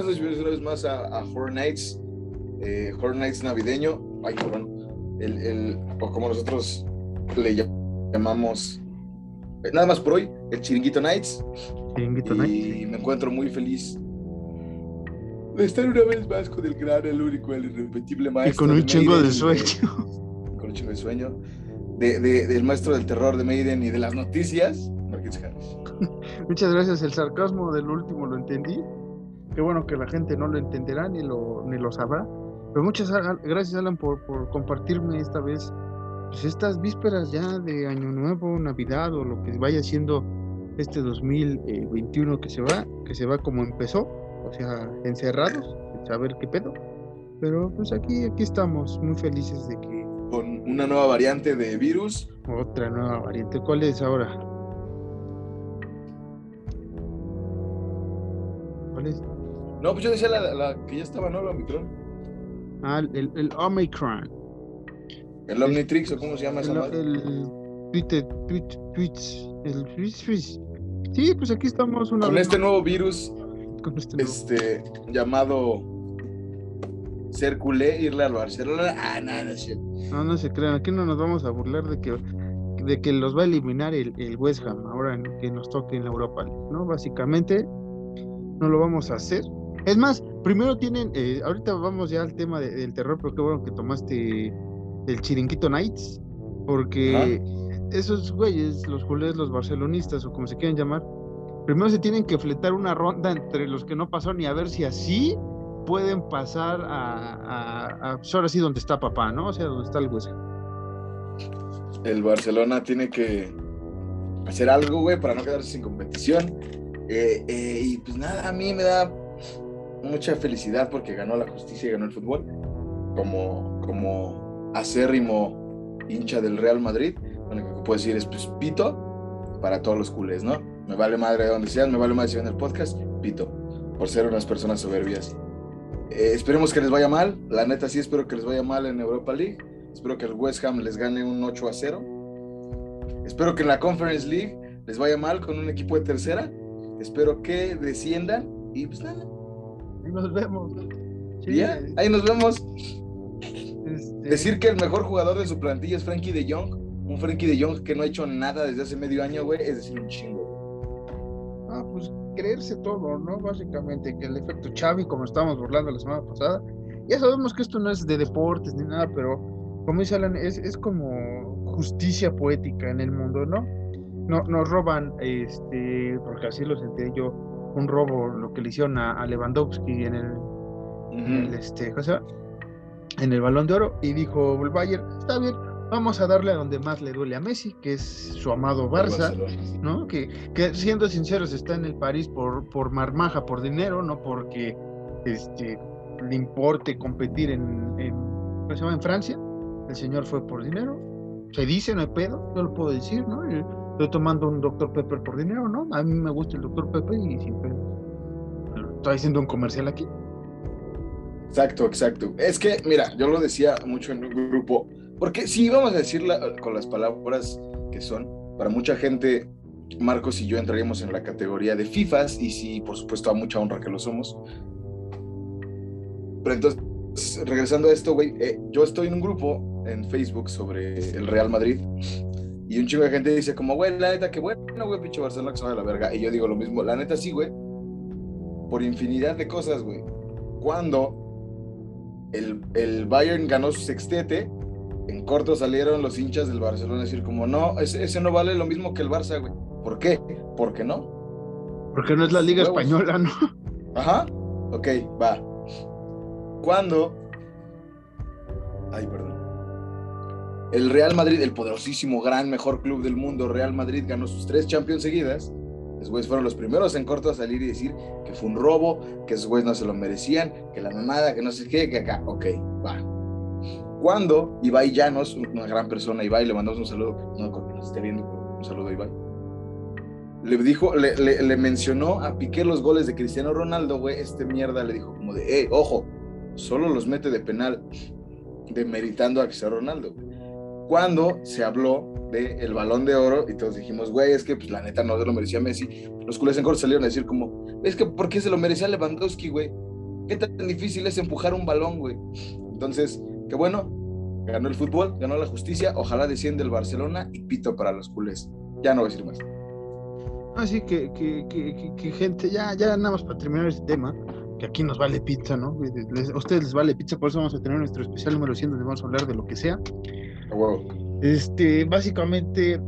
Una vez más a, a Horror Nights, eh, Horror Nights navideño. Ay, cabrón. El, el, o como nosotros le llamamos, eh, nada más por hoy, el Chiringuito Nights. Chiringuito y Nights. me encuentro muy feliz de estar una vez más con el gran, el único, el irrepetible Y maestro. con un de chingo de y sueño. con un chingo de sueño. De, de- del maestro del terror de Maiden y de las noticias, Marqués Harris. Muchas gracias. El sarcasmo del último lo entendí. Qué bueno que la gente no lo entenderá ni lo, ni lo sabrá. Pero muchas a- gracias, Alan, por, por compartirme esta vez pues, estas vísperas ya de Año Nuevo, Navidad o lo que vaya siendo este 2021 que se va, que se va como empezó, o sea, encerrados, sin saber qué pedo. Pero pues aquí, aquí estamos, muy felices de que Con una nueva variante de virus. otra nueva variante. ¿Cuál es ahora? ¿Cuál es? No, pues yo decía la, la que ya estaba, ¿no? La Omicron. Ah, el, el Omicron. El Omnitrix, o cómo se llama esa El, madre. el Twitter, tweet, tweets, el tweets. Sí, pues aquí estamos una Con vez este más nuevo virus, con este nuevo- este, llamado ser culé, irle al Barcelona. Ah, no, no cierto. No, no se crean, aquí no nos vamos a burlar de que de que los va a eliminar el, el West Ham ahora en- que nos toque en la Europa League, ¿no? Básicamente no lo vamos a hacer. Es más, primero tienen, eh, ahorita vamos ya al tema de- del terror, pero qué bueno que tomaste el Chiringuito Nights, porque esos güeyes, los culés, los barcelonistas o como se quieran llamar, primero se tienen que fletar una ronda entre los que no pasaron y a ver si así pueden pasar a, a, a- pues ahora sí donde está papá, ¿no? O sea, donde está el Ham. El Barcelona tiene que hacer algo, güey, para no quedarse sin competición. Eh, eh, y pues nada, a mí me da mucha felicidad porque ganó la justicia y ganó el fútbol. Como, como acérrimo hincha del Real Madrid, lo único que puedo decir es pues pito para todos los culés, ¿no? Me vale madre de donde sean, me vale madre si ven el podcast, pito, por ser unas personas soberbias. Eh, esperemos que les vaya mal, la neta sí espero que les vaya mal en Europa League. Espero que el West Ham les gane un 8 a 0. Espero que en la Conference League les vaya mal con un equipo de tercera. Espero que desciendan y pues nada. Nos vemos. Sí, ya, ahí nos vemos. este, Decir que el mejor jugador de su plantilla es Frankie de Jong. Un Frankie de Jong que no ha hecho nada desde hace medio año, güey. Es decir, un chingo. Ah, pues creerse todo, ¿no? Básicamente, que el efecto Xavi, como estábamos burlando la semana pasada, ya sabemos que esto no es de deportes ni nada, pero como dice Alan, es, es como justicia poética en el mundo, ¿no? No, nos roban, este, porque así lo sentí yo, un robo, lo que le hicieron a, a Lewandowski en el, el, este, ¿cómo se llama? en el balón de oro, y dijo el Bayern, está bien, vamos a darle a donde más le duele a Messi, que es su amado Barça. ¿no? Que, que siendo sinceros está en el París por, por marmaja, por dinero, no porque este, le importe competir en, en, ¿cómo se llama? en Francia. El señor fue por dinero. Se dice, no hay pedo, yo lo puedo decir, ¿no? Eh, Estoy tomando un Dr. Pepper por dinero, ¿no? A mí me gusta el Dr. Pepper y pedo. Estoy haciendo un comercial aquí. Exacto, exacto. Es que, mira, yo lo decía mucho en un grupo, porque si vamos a decirla con las palabras que son, para mucha gente, Marcos y yo entraríamos en la categoría de FIFAs, y sí, por supuesto, a mucha honra que lo somos. Pero entonces, regresando a esto, güey, eh, yo estoy en un grupo en Facebook sobre el Real Madrid, y un chingo de gente dice como, güey, la neta, que bueno, güey, pinche Barcelona que se va a la verga. Y yo digo lo mismo, la neta sí, güey, por infinidad de cosas, güey. Cuando el, el Bayern ganó su sextete, en corto salieron los hinchas del Barcelona a decir como, no, ese, ese no vale lo mismo que el Barça, güey. ¿Por qué? ¿Por qué no? Porque no es la Liga. Española, ¿no? Ajá, ok, va. Cuando... Ay, perdón. El Real Madrid, el poderosísimo, gran, mejor club del mundo, Real Madrid ganó sus tres Champions seguidas. Los güeyes fueron los primeros en corto a salir y decir que fue un robo, que esos güeyes no se lo merecían, que la mamada, que no sé qué, que acá. Ok, va. Cuando Ibai Llanos, una gran persona, Ibai, le mandamos un saludo, no creo que nos esté viendo, un saludo a Ibai. Le dijo, le, le, le mencionó a Piqué los goles de Cristiano Ronaldo, güey, este mierda le dijo como de, eh, ojo, solo los mete de penal, demeritando a Cristiano Ronaldo. güey. Cuando se habló del el balón de oro y todos dijimos, güey, es que pues, la neta no se lo merecía Messi. Los culés en corto salieron a decir como, es que ¿por qué se lo merecía Lewandowski, güey? ¿Qué tan difícil es empujar un balón, güey? Entonces, qué bueno, ganó el fútbol, ganó la justicia, ojalá desciende el Barcelona y pito para los culés. Ya no voy a decir más. Así que, que, que, que, gente, ya, ya nada más para terminar este tema, que aquí nos vale pizza, ¿no? a ustedes les vale pizza, por eso vamos a tener nuestro especial número 100 donde vamos a hablar de lo que sea. Este, básicamente,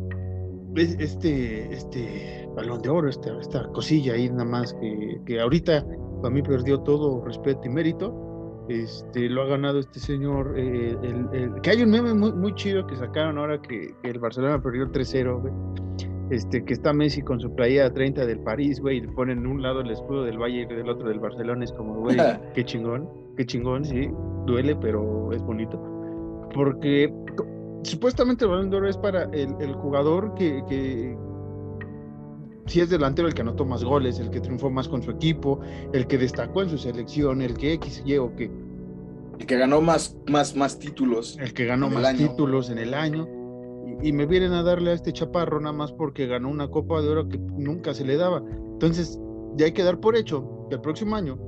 este, este balón de oro, esta, esta cosilla ahí nada más que, que ahorita para mí perdió todo respeto y mérito. Este, lo ha ganado este señor. Eh, el, que hay un meme muy, muy chido que sacaron ahora que, el Barcelona perdió 3-0, Este, que está Messi con su playa 30 del París, güey, y le ponen un lado el escudo del Valle y del otro del Barcelona. Es como, güey, qué chingón, qué chingón, sí, duele, pero es bonito. Porque supuestamente el balón de oro es para el, jugador que, si es delantero el que anotó más goles, el que triunfó más con su equipo, el que destacó en su selección, el que X, Y o que... El que ganó más, más, más títulos. El que ganó más títulos en el año. Y, me vienen a darle a este chaparro nada más porque ganó una Copa de Oro que nunca se le daba. Entonces, ya hay que dar por hecho que el próximo año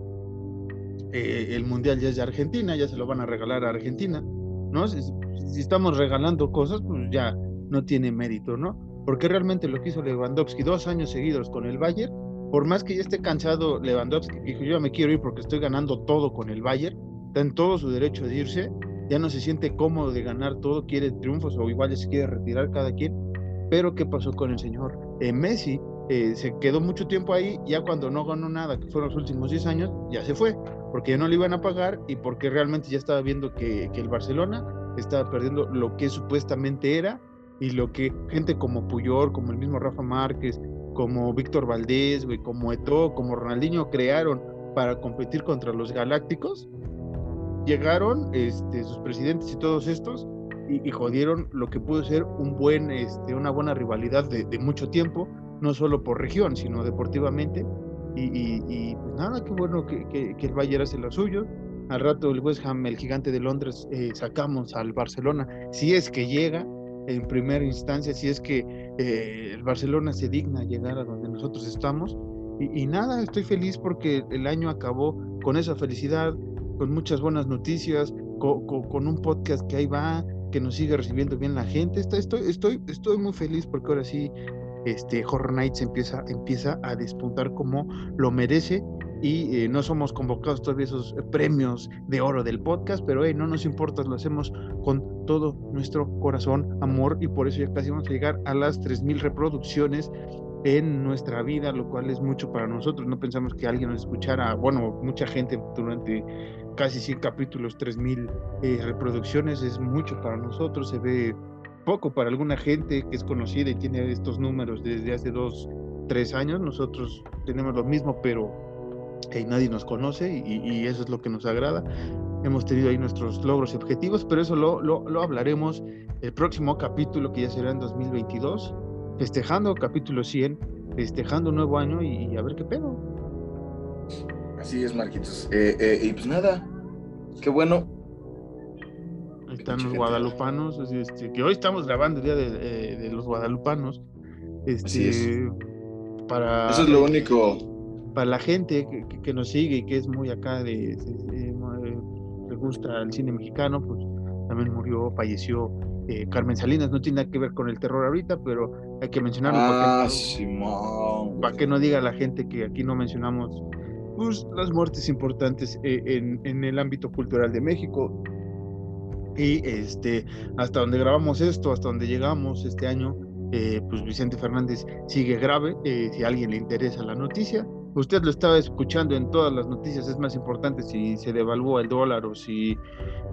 eh, el Mundial ya es de Argentina, ya se lo van a regalar a Argentina, ¿no? Si, si estamos regalando cosas, pues ya no tiene mérito, ¿no? porque realmente lo que hizo Lewandowski dos años seguidos con el Bayern, por más que ya esté cansado Lewandowski, dijo yo me quiero ir porque estoy ganando todo con el Bayern, está en todo su derecho de irse, ya no se siente cómodo de ganar todo, quiere triunfos o igual se quiere retirar cada quien, pero ¿qué pasó con el señor eh, Messi? Eh, se quedó mucho tiempo ahí, ya cuando no ganó nada, que fueron los últimos 10 años, ya se fue, porque ya no le iban a pagar y porque realmente ya estaba viendo que, el Barcelona estaba perdiendo lo que supuestamente era y lo que gente como Puyol, como el mismo Rafa Márquez, como Víctor Valdés, güey, como Eto, como Ronaldinho crearon para competir contra los Galácticos, llegaron este, sus presidentes y todos estos y, jodieron lo que pudo ser un buen, este, una buena rivalidad de, mucho tiempo, no solo por región, sino deportivamente. Y, pues nada, qué bueno que, que, el Bayern hace lo suyo. Al rato el West Ham, el gigante de Londres, eh, sacamos al Barcelona, si es que llega, en primera instancia, si es que eh, el Barcelona se digna llegar a donde nosotros estamos. Y, nada, estoy feliz porque el año acabó con esa felicidad, con muchas buenas noticias, con, un podcast que ahí va, que nos sigue recibiendo bien la gente. Estoy, estoy, estoy muy feliz porque ahora sí este Horror Nights empieza, empieza a despuntar como lo merece y eh, no somos convocados todavía esos premios de oro del podcast, pero no nos importa, lo hacemos con todo nuestro corazón, amor y por eso ya casi vamos a llegar a las 3.000 reproducciones en nuestra vida, lo cual es mucho para nosotros. No pensamos que alguien nos escuchara, bueno, mucha gente durante casi 100 capítulos, 3.000 eh, reproducciones, es mucho para nosotros, se ve poco para alguna gente que es conocida y tiene estos números desde hace dos, tres años. Nosotros tenemos lo mismo, pero nadie nos conoce y, eso es lo que nos agrada. Hemos tenido ahí nuestros logros y objetivos, pero eso lo, lo, hablaremos el próximo capítulo que ya será en 2022, festejando capítulo 100, festejando un nuevo año y, a ver qué pedo. Así es, Marquitos. Eh, eh, y pues nada, qué bueno. Están los guadalupanos, este, que hoy estamos grabando el día de, eh, de los guadalupanos. Este, para, Eso es lo único para la gente que, nos sigue y que es muy acá de, le gusta el cine mexicano, pues también murió, falleció eh, Carmen Salinas, no tiene nada que ver con el terror ahorita, pero hay que mencionarlo ah, para, que, no diga la gente que aquí no mencionamos pues, las muertes importantes eh, en, en, el ámbito cultural de México. Y este, hasta donde grabamos esto, hasta donde llegamos este año, eh, pues Vicente Fernández sigue grave. si a alguien le interesa la noticia, usted lo estaba escuchando en todas las noticias, es más importante si se devalúa el dólar o si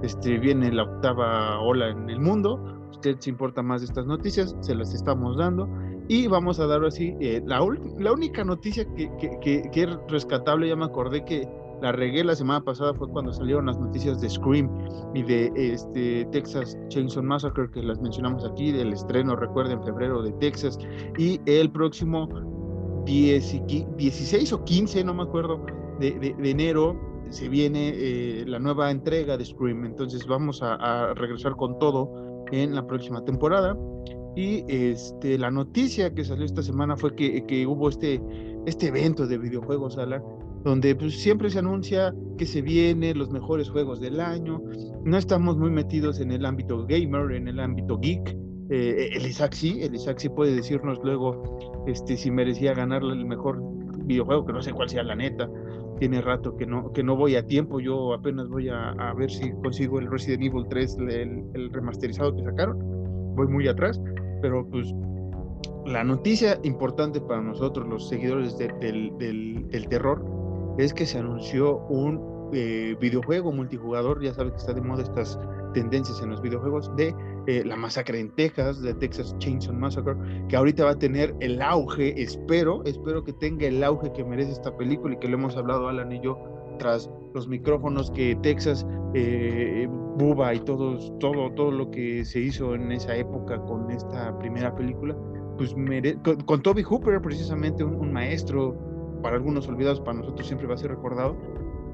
este, viene la octava ola en el mundo. Usted se importa más de estas noticias, se las estamos dando. Y vamos a dar así, eh, la, la, única noticia que, que, que, es rescatable, ya me acordé que la regué la semana pasada, fue cuando salieron las noticias de Scream y de este, Texas Chainsaw Massacre, que las mencionamos aquí, del estreno, recuerden, en febrero de Texas. Y el próximo 16 o 15, no me acuerdo, de, enero se viene eh, la nueva entrega de Scream, entonces vamos a, regresar con todo en la próxima temporada. Y este, la noticia que salió esta semana fue que, que hubo este, este evento de videojuegos, Alan, donde pues, siempre se anuncia que se vienen los mejores juegos del año. No estamos muy metidos en el ámbito gamer, en el ámbito geek. Eh, el Isaac sí, el Isaac sí puede decirnos luego este, si merecía ganarle el mejor videojuego, que no sé cuál sea la neta. Tiene rato que no, que no voy a tiempo, yo apenas voy a, a ver si consigo el Resident Evil 3, el, el remasterizado que sacaron. Voy muy atrás, pero pues la noticia importante para nosotros, los seguidores del, del, del, terror, es que se anunció un eh, videojuego multijugador, ya sabes que está de moda estas tendencias en los videojuegos, de eh, la masacre en Texas, de Texas Chainsaw Massacre, que ahorita va a tener el auge, espero, espero que tenga el auge que merece esta película y que lo hemos hablado Alan y yo tras los micrófonos que Texas, eh, Buba y todos, todo, todo lo que se hizo en esa época con esta primera película, pues con, Toby Hooper, precisamente un, maestro, para algunos olvidados, para nosotros siempre va a ser recordado,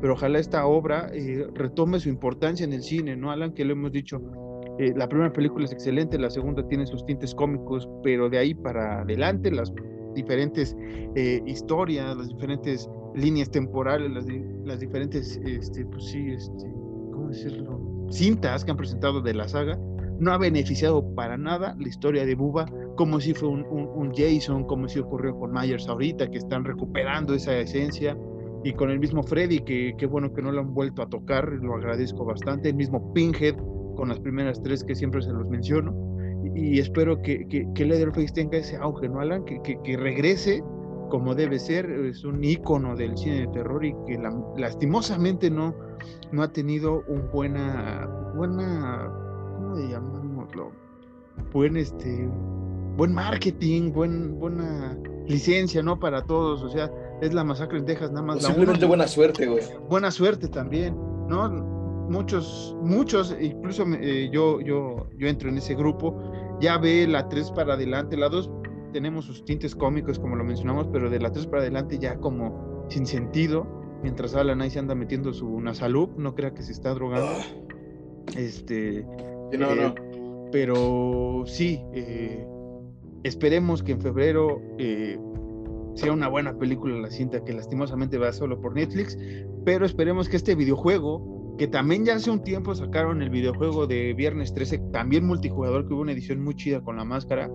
pero ojalá esta obra eh, retome su importancia en el cine, ¿no, Alan? Que lo hemos dicho, eh, la primera película es excelente, la segunda tiene sus tintes cómicos, pero de ahí para adelante las diferentes eh, historias, las diferentes líneas temporales, las, las diferentes, este, pues sí, este, ¿cómo decirlo? Cintas que han presentado de la saga, no ha beneficiado para nada la historia de Buba, como si fue un, Jason, como si ocurrió con Myers ahorita, que están recuperando esa esencia, y con el mismo Freddy, que qué bueno que no lo han vuelto a tocar, lo agradezco bastante, el mismo Pinhead, con las primeras tres que siempre se los menciono, y, espero que, que, que, Leatherface tenga ese auge, ¿no, Alan? Que, que, regrese como debe ser, es un ícono del cine de terror y que lastimosamente no, no ha tenido un buena, buena llamámoslo? Buen este buen marketing, buen, buena licencia, ¿no? Para todos, o sea, es la masacre en Texas, nada más. simplemente buena suerte, güey. Buena suerte también, ¿no? Muchos, muchos, incluso eh, yo, yo, yo entro en ese grupo, ya ve la 3 para adelante, la 2 tenemos sus tintes cómicos, como lo mencionamos, pero de la 3 para adelante ya como sin sentido, mientras Alan ahí se anda metiendo su salud no crea que se está drogando. Ah. Este, eh, pero sí, eh, esperemos que en febrero eh, sea una buena película la cinta que lastimosamente va solo por Netflix, pero esperemos que este videojuego, que también ya hace un tiempo sacaron el videojuego de Viernes 13, también multijugador, que hubo una edición muy chida con la máscara,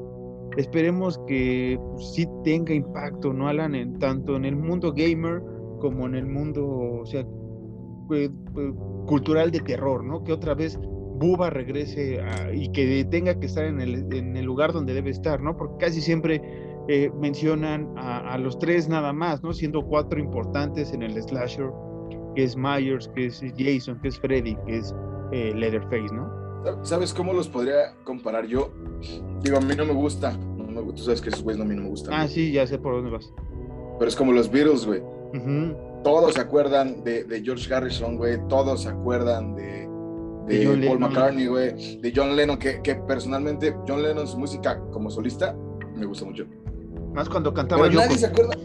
esperemos que pues, sí tenga impacto, ¿no, Alan? En, tanto en el mundo gamer como en el mundo, o sea, cultural de terror, ¿no? Que otra vez Buba regrese y que tenga que estar en el, en el, lugar donde debe estar, ¿no? Porque casi siempre eh, mencionan a, los tres nada más, ¿no? Siendo cuatro importantes en el slasher, que es Myers, que es Jason, que es Freddy, que es eh, Leatherface, ¿no? ¿Sabes cómo los podría comparar yo? Digo, a mí no me gusta, no me, tú sabes que esos güeyes a mí no me gustan. Ah, sí, ya sé por dónde vas. Pero es como los Beatles, güey. Todos se acuerdan de, de George Harrison, güey. Todos se acuerdan de, de, Paul McCartney, güey, de John Lennon, que, que, personalmente John Lennon su música como solista me gusta mucho. Más cuando cantaba yo. Nadie se acuerda.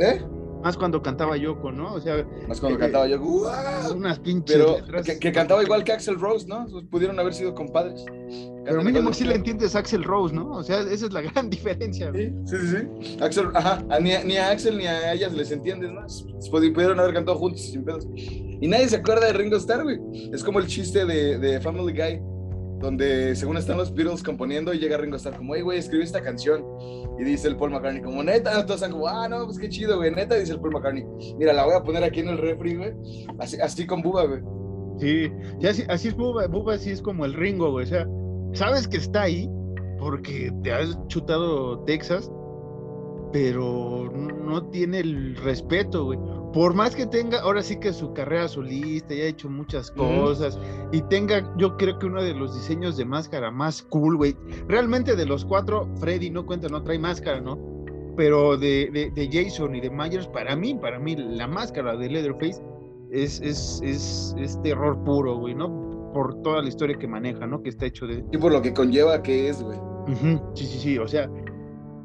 ¿Eh? Más cuando cantaba Yoko, ¿no? O sea, más cuando eh, cantaba Yoko. Unas pinches. Pero que, cantaba igual que Axel Rose, ¿no? Pudieron haber sido compadres. Pero mínimo sí le entiendes a Axel Rose, ¿no? O sea, esa es la gran diferencia. Sí, sí, sí. Axel, ajá, ni a, ni a, Axel ni a ellas les entiendes, ¿no? Pudieron haber cantado juntos sin pedos. Y nadie se acuerda de Ringo Starr, güey. Es como el chiste de, de Family Guy, donde según están los Beatles componiendo y llega Ringo Starr como, hey, güey, escribí esta canción. Y dice el Paul McCartney, como, neta, todos están como, ah, no, pues qué chido, güey, neta, dice el Paul McCartney. Mira, la voy a poner aquí en el refri, güey. Así, así con Buba, güey. Sí, así, es Buba, Buba así es como el Ringo, güey. O sea, sabes que está ahí porque te has chutado Texas, pero no tiene el respeto, güey por más que tenga, ahora sí que su carrera solista, ya ha hecho muchas cosas, y tenga, yo creo que uno de los diseños de máscara más cool, güey. Realmente de los cuatro, Freddy no cuenta, no trae máscara, ¿no? Pero de, de, Jason y de Myers, para mí, para mí, la máscara de Leatherface es, es, es, es terror puro, güey, ¿no? Por toda la historia que maneja, ¿no? Que está hecho de. Y por lo que conlleva que es, güey. Sí, sí, sí. O sea,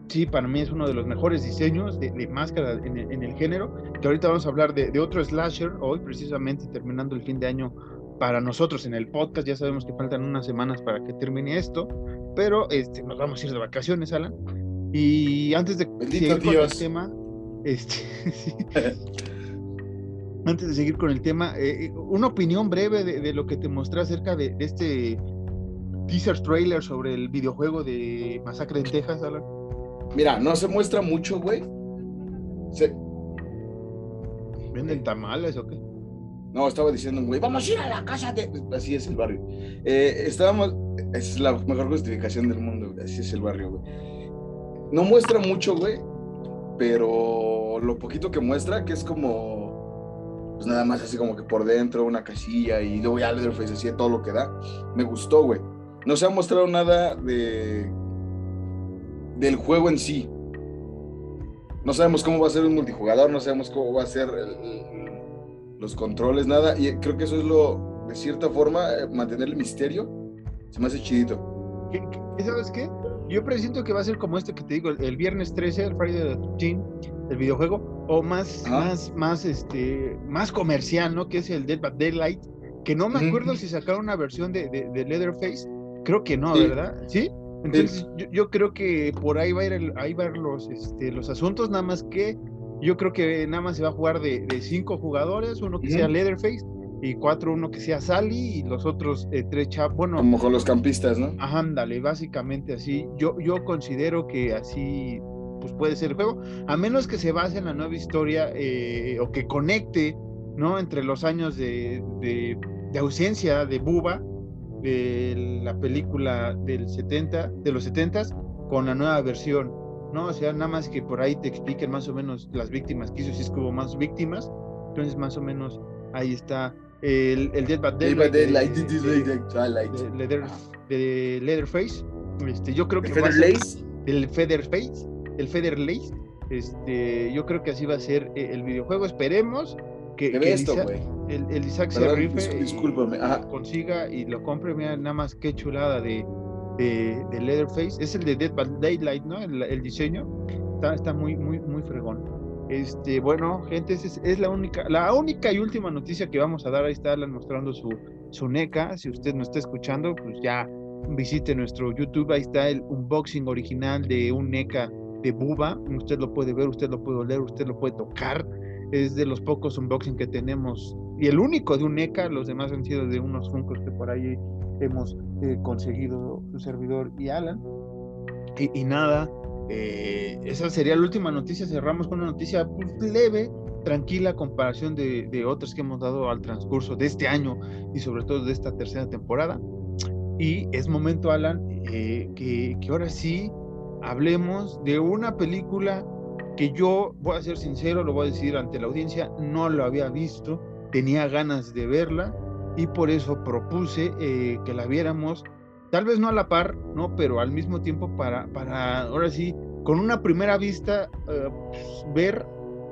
sí, para mí es uno de los mejores diseños de, máscara en, el género. Que ahorita vamos a hablar de, otro slasher, hoy precisamente terminando el fin de año para nosotros en el podcast. Ya sabemos que faltan unas semanas para que termine esto, pero este, nos vamos a ir de vacaciones, Alan. Y antes de seguir con el tema, este, antes de seguir con el tema, eh, una opinión breve de, lo que te mostré acerca de, este teaser trailer sobre el videojuego de Masacre en Texas, Alan. Mira, no se muestra mucho, güey. Se... ¿Venden tamales o qué? No, estaba diciendo, güey, vamos a ir a la casa de. Así es el barrio. Eh, estábamos. Es la mejor justificación del mundo, Así es el barrio, güey. No muestra mucho, güey. Pero lo poquito que muestra, que es como. Pues nada más así como que por dentro, una casilla y luego ya Leatherface así todo lo que da. Me gustó, güey. No se ha mostrado nada de. Del juego en sí. No sabemos cómo va a ser un multijugador, no sabemos cómo va a ser el los controles, nada. Y creo que eso es lo, de cierta forma, eh, mantener el misterio. Se me hace chidito. ¿Sabes qué? Yo presiento que va a ser como este que te digo, el, viernes 13, el Friday the 13, el videojuego, o más, más, más, este, más comercial, ¿no? Que es el Dead by Daylight, que no me acuerdo si sacaron una versión de, de, Leatherface, creo que no, ¿verdad? ¿Sí? Entonces Yo, creo que por ahí va a ir, ahí va a ir los, este, los asuntos, nada más que yo creo que nada más se va a jugar de, cinco jugadores, uno que sea Leatherface y cuatro, uno que sea Sally y los otros eh, tres chavos. Bueno, como con los campistas, ¿no? Ajá, ándale, básicamente así. Yo, yo considero que así pues puede ser el juego, a menos que se base en la nueva historia eh, o que conecte, ¿no? Entre los años de, de, de ausencia de Buba, de la película del 70, de los 70 con la nueva versión ¿no? O sea, nada más que por ahí te expliquen más o menos las víctimas que hizo, si es que hubo más víctimas, entonces más o menos ahí está el, el Dead by Daylight de, Leatherface, este, yo creo que el Featherface, el Featherlace, este, yo creo que así va a ser eh, el videojuego, esperemos que, que esto, el, el, Isaac se rife y, consiga y lo compre, mira nada más qué chulada de de, Leatherface, es el de Dead by Daylight, ¿no? El, diseño está, está, muy, muy, muy fregón. Este, bueno, gente, es, es, la única, la única y última noticia que vamos a dar. Ahí está Alan mostrando su, su NECA. Si usted no está escuchando, pues ya visite nuestro YouTube. Ahí está el unboxing original de un NECA de Buba. Usted lo puede ver, usted lo puede leer, usted lo puede tocar. Es de los pocos unboxing que tenemos y el único de un NECA. Los demás han sido de unos Funkos que por ahí hemos eh, conseguido su servidor y Alan. Y, nada, eh, esa sería la última noticia. Cerramos con una noticia pues, leve, tranquila, comparación de, de, otras que hemos dado al transcurso de este año y sobre todo de esta tercera temporada. Y es momento, Alan, eh, que, que ahora sí hablemos de una película que yo, voy a ser sincero, lo voy a decir ante la audiencia, no lo había visto, tenía ganas de verla y por eso propuse eh, que la viéramos, tal vez no a la par, ¿no? Pero al mismo tiempo para, para ahora sí, con una primera vista, eh, pues, ver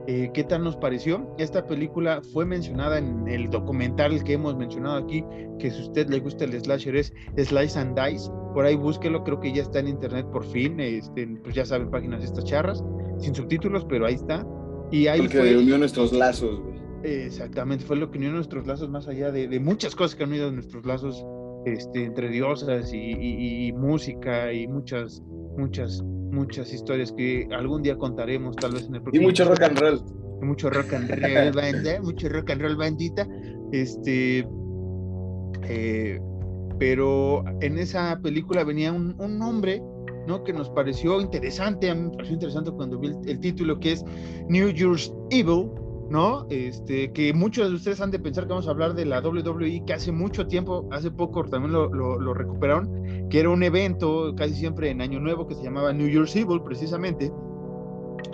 eh, qué tal nos pareció. Esta película fue mencionada en el documental que hemos mencionado aquí, que si a usted le gusta el slasher es Slice and Dice, por ahí búsquelo, creo que ya está en internet por fin, este, pues ya saben, páginas de estas charras, sin subtítulos, pero ahí está. Y ahí Porque fue... unió nuestros lazos, güey. Exactamente, fue lo que unió nuestros lazos más allá de, muchas cosas que han unido nuestros lazos este, entre diosas y, música y muchas, muchas, muchas historias que algún día contaremos, tal vez en el próximo. Y mucho rock and roll. mucho rock and roll, banda, mucho rock and roll bandita. Este, eh, pero en esa película venía un, un nombre ¿no? que nos pareció interesante, a mí me pareció interesante cuando vi el título que es New Year's Evil, ¿no? Este, que muchos de ustedes han de pensar que vamos a hablar de la WWE, que hace mucho tiempo, hace poco también lo, lo, recuperaron, que era un evento casi siempre en Año Nuevo que se llamaba New Year's Evil, precisamente.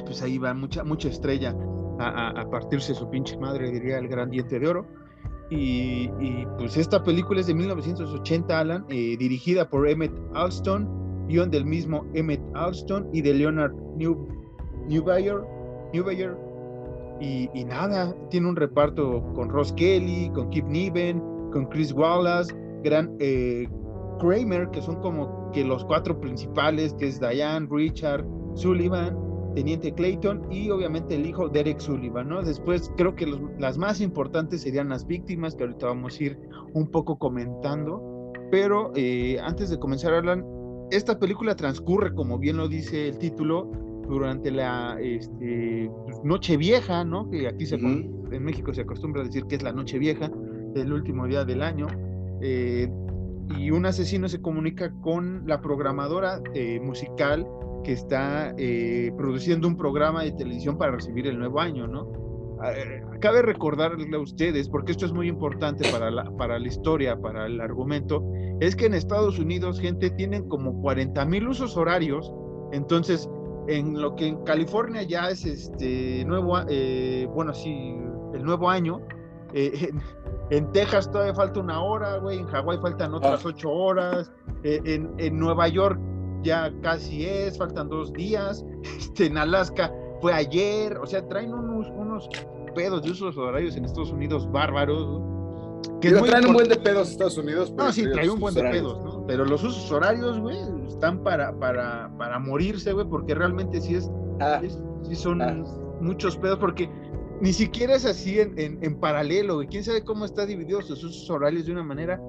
Pues ahí va mucha, mucha estrella a, a, partirse su pinche madre, diría el gran diente de oro. Y, y pues esta película es de 1980, Alan, eh, dirigida por Emmett Alston, guion del mismo Emmett Alston y de Leonard New, Newbayer, Newbayer y, nada, tiene un reparto con Ross Kelly, con Kip Niven, con Chris Wallace, Gran eh, Kramer, que son como que los cuatro principales, que es Diane, Richard, Sullivan, Teniente Clayton y obviamente el hijo Derek Sullivan. Después creo que las más importantes serían las víctimas, que ahorita vamos a ir un poco comentando, pero eh, antes de comenzar, Alan, esta película transcurre, como bien lo dice el título, durante la este, pues, Noche Vieja, ¿no? Que aquí se, en México se acostumbra a decir que es la Noche Vieja, el último día del año. Eh, y un asesino se comunica con la programadora eh, musical que está eh, produciendo un programa de televisión para recibir el nuevo año, ¿no? cabe recordarle a ustedes, porque esto es muy importante para la, para la historia, para el argumento, es que en Estados Unidos, gente, tienen como 40 mil usos horarios, entonces, en lo que en California ya es este nuevo, bueno, sí, el nuevo año, en, en Texas todavía falta una hora, güey. En Hawái faltan otras ah. ocho horas. Eh, en, en, Nueva York ya casi es, faltan dos días. Este, en Alaska fue ayer. O sea, traen unos, unos pedos de usos horarios en Estados Unidos bárbaros. Que no traen un buen de pedos Estados Unidos. No, sí, traen un buen de pedos, ¿no? Pero los usos horarios, güey, están para, para, para morirse, güey, porque realmente sí es, ah. sí son ah. muchos pedos, porque ni siquiera es así en, en, paralelo, y quién sabe cómo está dividido sus horarios de una manera.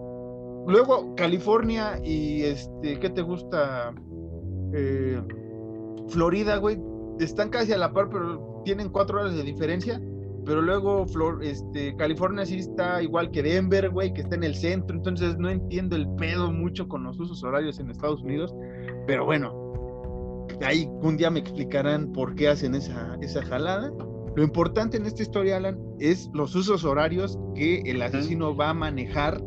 Luego, California y este, ¿qué te gusta? Eh, Florida, güey, están casi a la par, pero tienen cuatro horas de diferencia. Pero luego Flor, este, California sí está igual que Denver, güey, que está en el centro. Entonces no entiendo el pedo mucho con los usos horarios en Estados Unidos. Pero bueno, ahí un día me explicarán por qué hacen esa, esa jalada. Lo importante en esta historia, Alan, es los usos horarios que el asesino va a manejar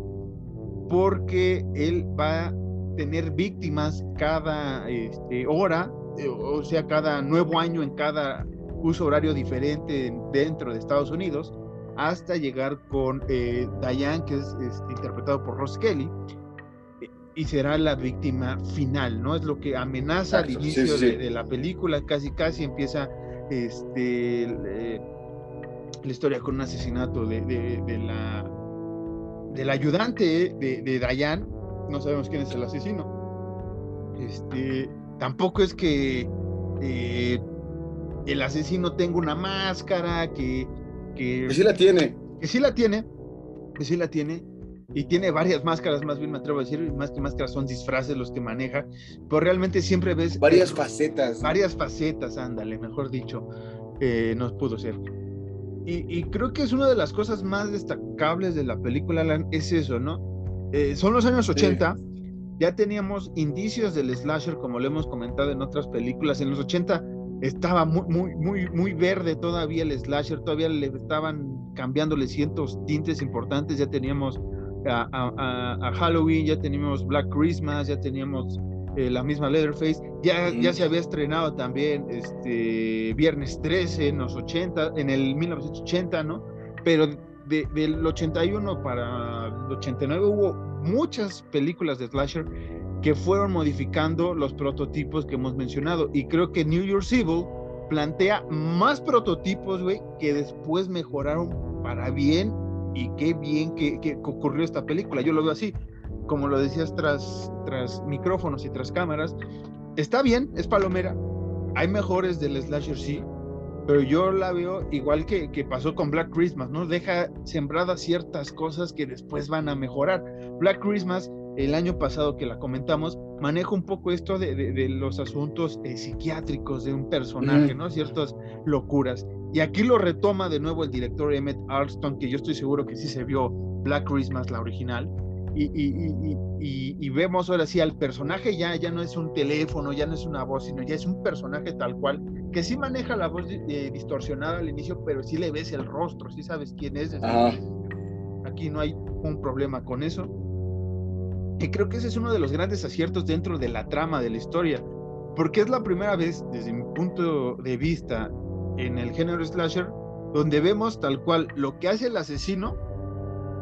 porque él va a tener víctimas cada este, hora, eh, o sea, cada nuevo año en cada uso horario diferente dentro de Estados Unidos, hasta llegar con eh, Diane, que es, este, interpretado por Ross Kelly, y será la víctima final, ¿no? Es lo que amenaza al inicio De, la película, casi casi empieza este, la historia con un asesinato de, de, la del ayudante de, de Dayan, no sabemos quién es el asesino. Este, tampoco es que eh, el asesino tenga una máscara, que, que, que sí la tiene. Que sí la tiene, que sí la tiene, y tiene varias máscaras, más bien me atrevo a decir, más que máscaras son disfraces los que maneja, pero realmente siempre ves... Varias facetas. Varias facetas, ándale, mejor dicho, eh, no pudo ser. Y, creo que es una de las cosas más destacables de la película, Alan, es eso, ¿no? Eh, son los años 80, ya teníamos indicios del slasher, como lo hemos comentado en otras películas, en los 80 estaba muy, muy, muy, muy verde todavía el slasher, todavía le estaban cambiándole cientos tintes importantes, ya teníamos a, Halloween, ya teníamos Black Christmas, ya teníamos eh, la misma Leatherface, ya, ya se había estrenado también este Viernes 13 en los 80, en el 1980, ¿no? Pero del 81 para el 89 hubo muchas películas de slasher que fueron modificando los prototipos que hemos mencionado y creo que New Year's Evil plantea más prototipos, güey, que después mejoraron para bien y qué bien que, ocurrió esta película. Yo lo veo así, como lo decías tras, tras micrófonos y tras cámaras. Está bien, es palomera. Hay mejores del slasher, sí, pero yo la veo igual que, que, pasó con Black Christmas, ¿no? Deja sembradas ciertas cosas que después van a mejorar. Black Christmas, el año pasado que la comentamos, maneja un poco esto de, de, los asuntos eh, psiquiátricos de un personaje, ¿no? Ciertas locuras. Y aquí lo retoma de nuevo el director Emmett Alston, que yo estoy seguro que sí se vio Black Christmas, la original. Y, y, vemos ahora sí al personaje ya, ya no es un teléfono, ya no es una voz, sino ya es un personaje tal cual, que sí maneja la voz eh, distorsionada al inicio, pero sí le ves el rostro, sí sabes quién es. Aquí no hay un problema con eso. Y creo que ese es uno de los grandes aciertos dentro de la trama de la historia, porque es la primera vez, desde mi punto de vista, en el género slasher, donde vemos tal cual lo que hace el asesino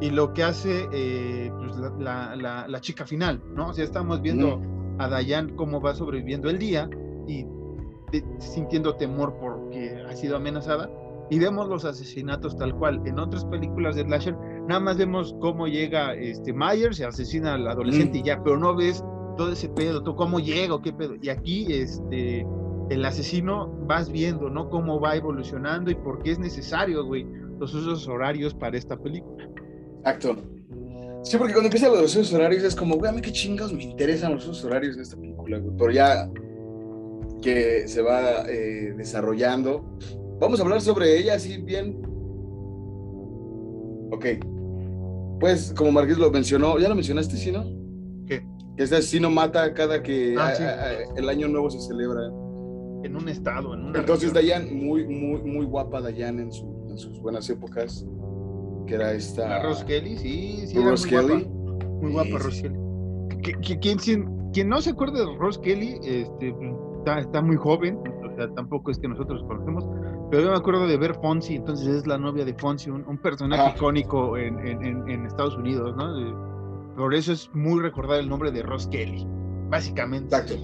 y lo que hace eh, pues, la, la, chica final, ¿no? O sea, estamos viendo a Dayan cómo va sobreviviendo el día y sintiendo temor porque ha sido amenazada y vemos los asesinatos tal cual. En otras películas de slasher nada más vemos cómo llega este Myers y asesina al adolescente y ya, pero no ves todo ese pedo, todo cómo llega o qué pedo. Y aquí este el asesino vas viendo, ¿no? Cómo va evolucionando y por qué es necesario, güey, los usos horarios para esta película. Exacto. Sí, porque cuando empiezan los usos horarios es como, güey, a mí qué chingados me interesan los usos horarios de esta película, güey. Pero ya que se va eh, desarrollando, vamos a hablar sobre ella así bien. Ok. Pues, como Marqués lo mencionó, ya lo mencionaste, ¿sí, no? ¿Qué? Que este asesino mata cada que Ah, a- sí. a- a- el año nuevo se celebra. En un estado, en una Entonces región. Dayan, muy, muy, muy guapa Dayan en, su- en sus buenas épocas, que era esta... La Rose Kelly, sí, sí, era Rose muy Kelly. guapa. Muy guapa Sí, Rose. Kelly. Que- que- quien, quien no se acuerde de Rose Kelly, este, está, está muy joven, o sea, tampoco es que nosotros conocemos, pero yo me acuerdo de ver Fonzie, entonces es la novia de Fonzie, un, un personaje Ajá. icónico en, en- Estados Unidos, ¿no? De- por eso es muy recordar el nombre de Rose Kelly, básicamente. Exacto.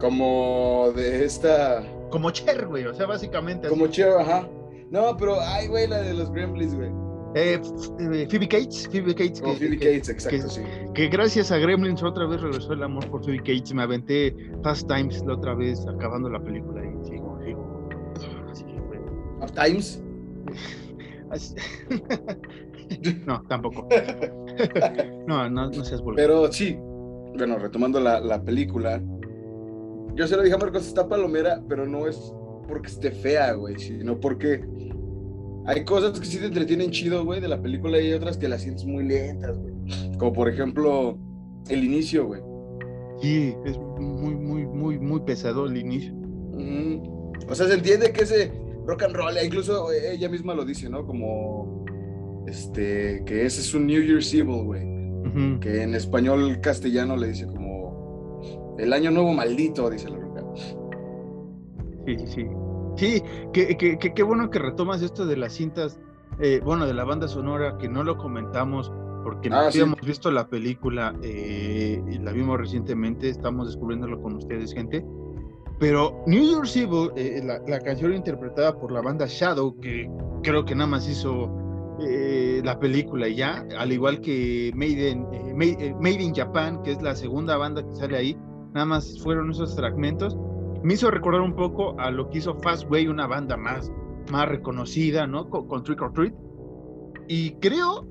Como de esta... Como Cher, güey, o sea, básicamente. Como así. Cher, ajá. No, pero, ay, güey, la de los Gremlins, güey. Eh, eh, Phoebe Cates, Phoebe Cates. Como que- Phoebe que- Cates, exacto, que- sí. que gracias a Gremlins otra vez regresó el amor por Phoebe Cates. Me aventé Fast Times la otra vez acabando la película y sigo, sigo. así, güey. Of Times. No, tampoco. No, no, no seas vulgar. Pero sí, bueno, retomando la, la película, yo se lo dije a Marcos, está palomera, pero no es porque esté fea, güey, sino porque hay cosas que sí te entretienen chido, güey, de la película y hay otras que las sientes muy lentas, güey. Como por ejemplo, el inicio, güey. Sí, es muy, muy, muy, muy pesado el inicio. O sea, se entiende que ese rock and roll, incluso ella misma lo dice, ¿no? Como, este, que ese es un New Year's Evil, güey. Que en español castellano le dice como el año nuevo maldito, dice la Sí, sí, sí. Sí, que, que, que- qué bueno que retomas esto de las cintas, eh, bueno, de la banda sonora, que no lo comentamos, porque no Ah, sí. habíamos visto la película, eh, y la vimos recientemente, estamos descubriéndolo con ustedes, gente. Pero New Year's Evil, eh, la, la canción interpretada por la banda Shadow, que creo que nada más hizo eh, la película y ya, al igual que Made in, eh, Made, eh, Made in Japan, que es la segunda banda que sale ahí, nada más fueron esos fragmentos me hizo recordar un poco a lo que hizo Fastway, una banda más, más reconocida, ¿no? Con, con Trick or Treat. Y creo,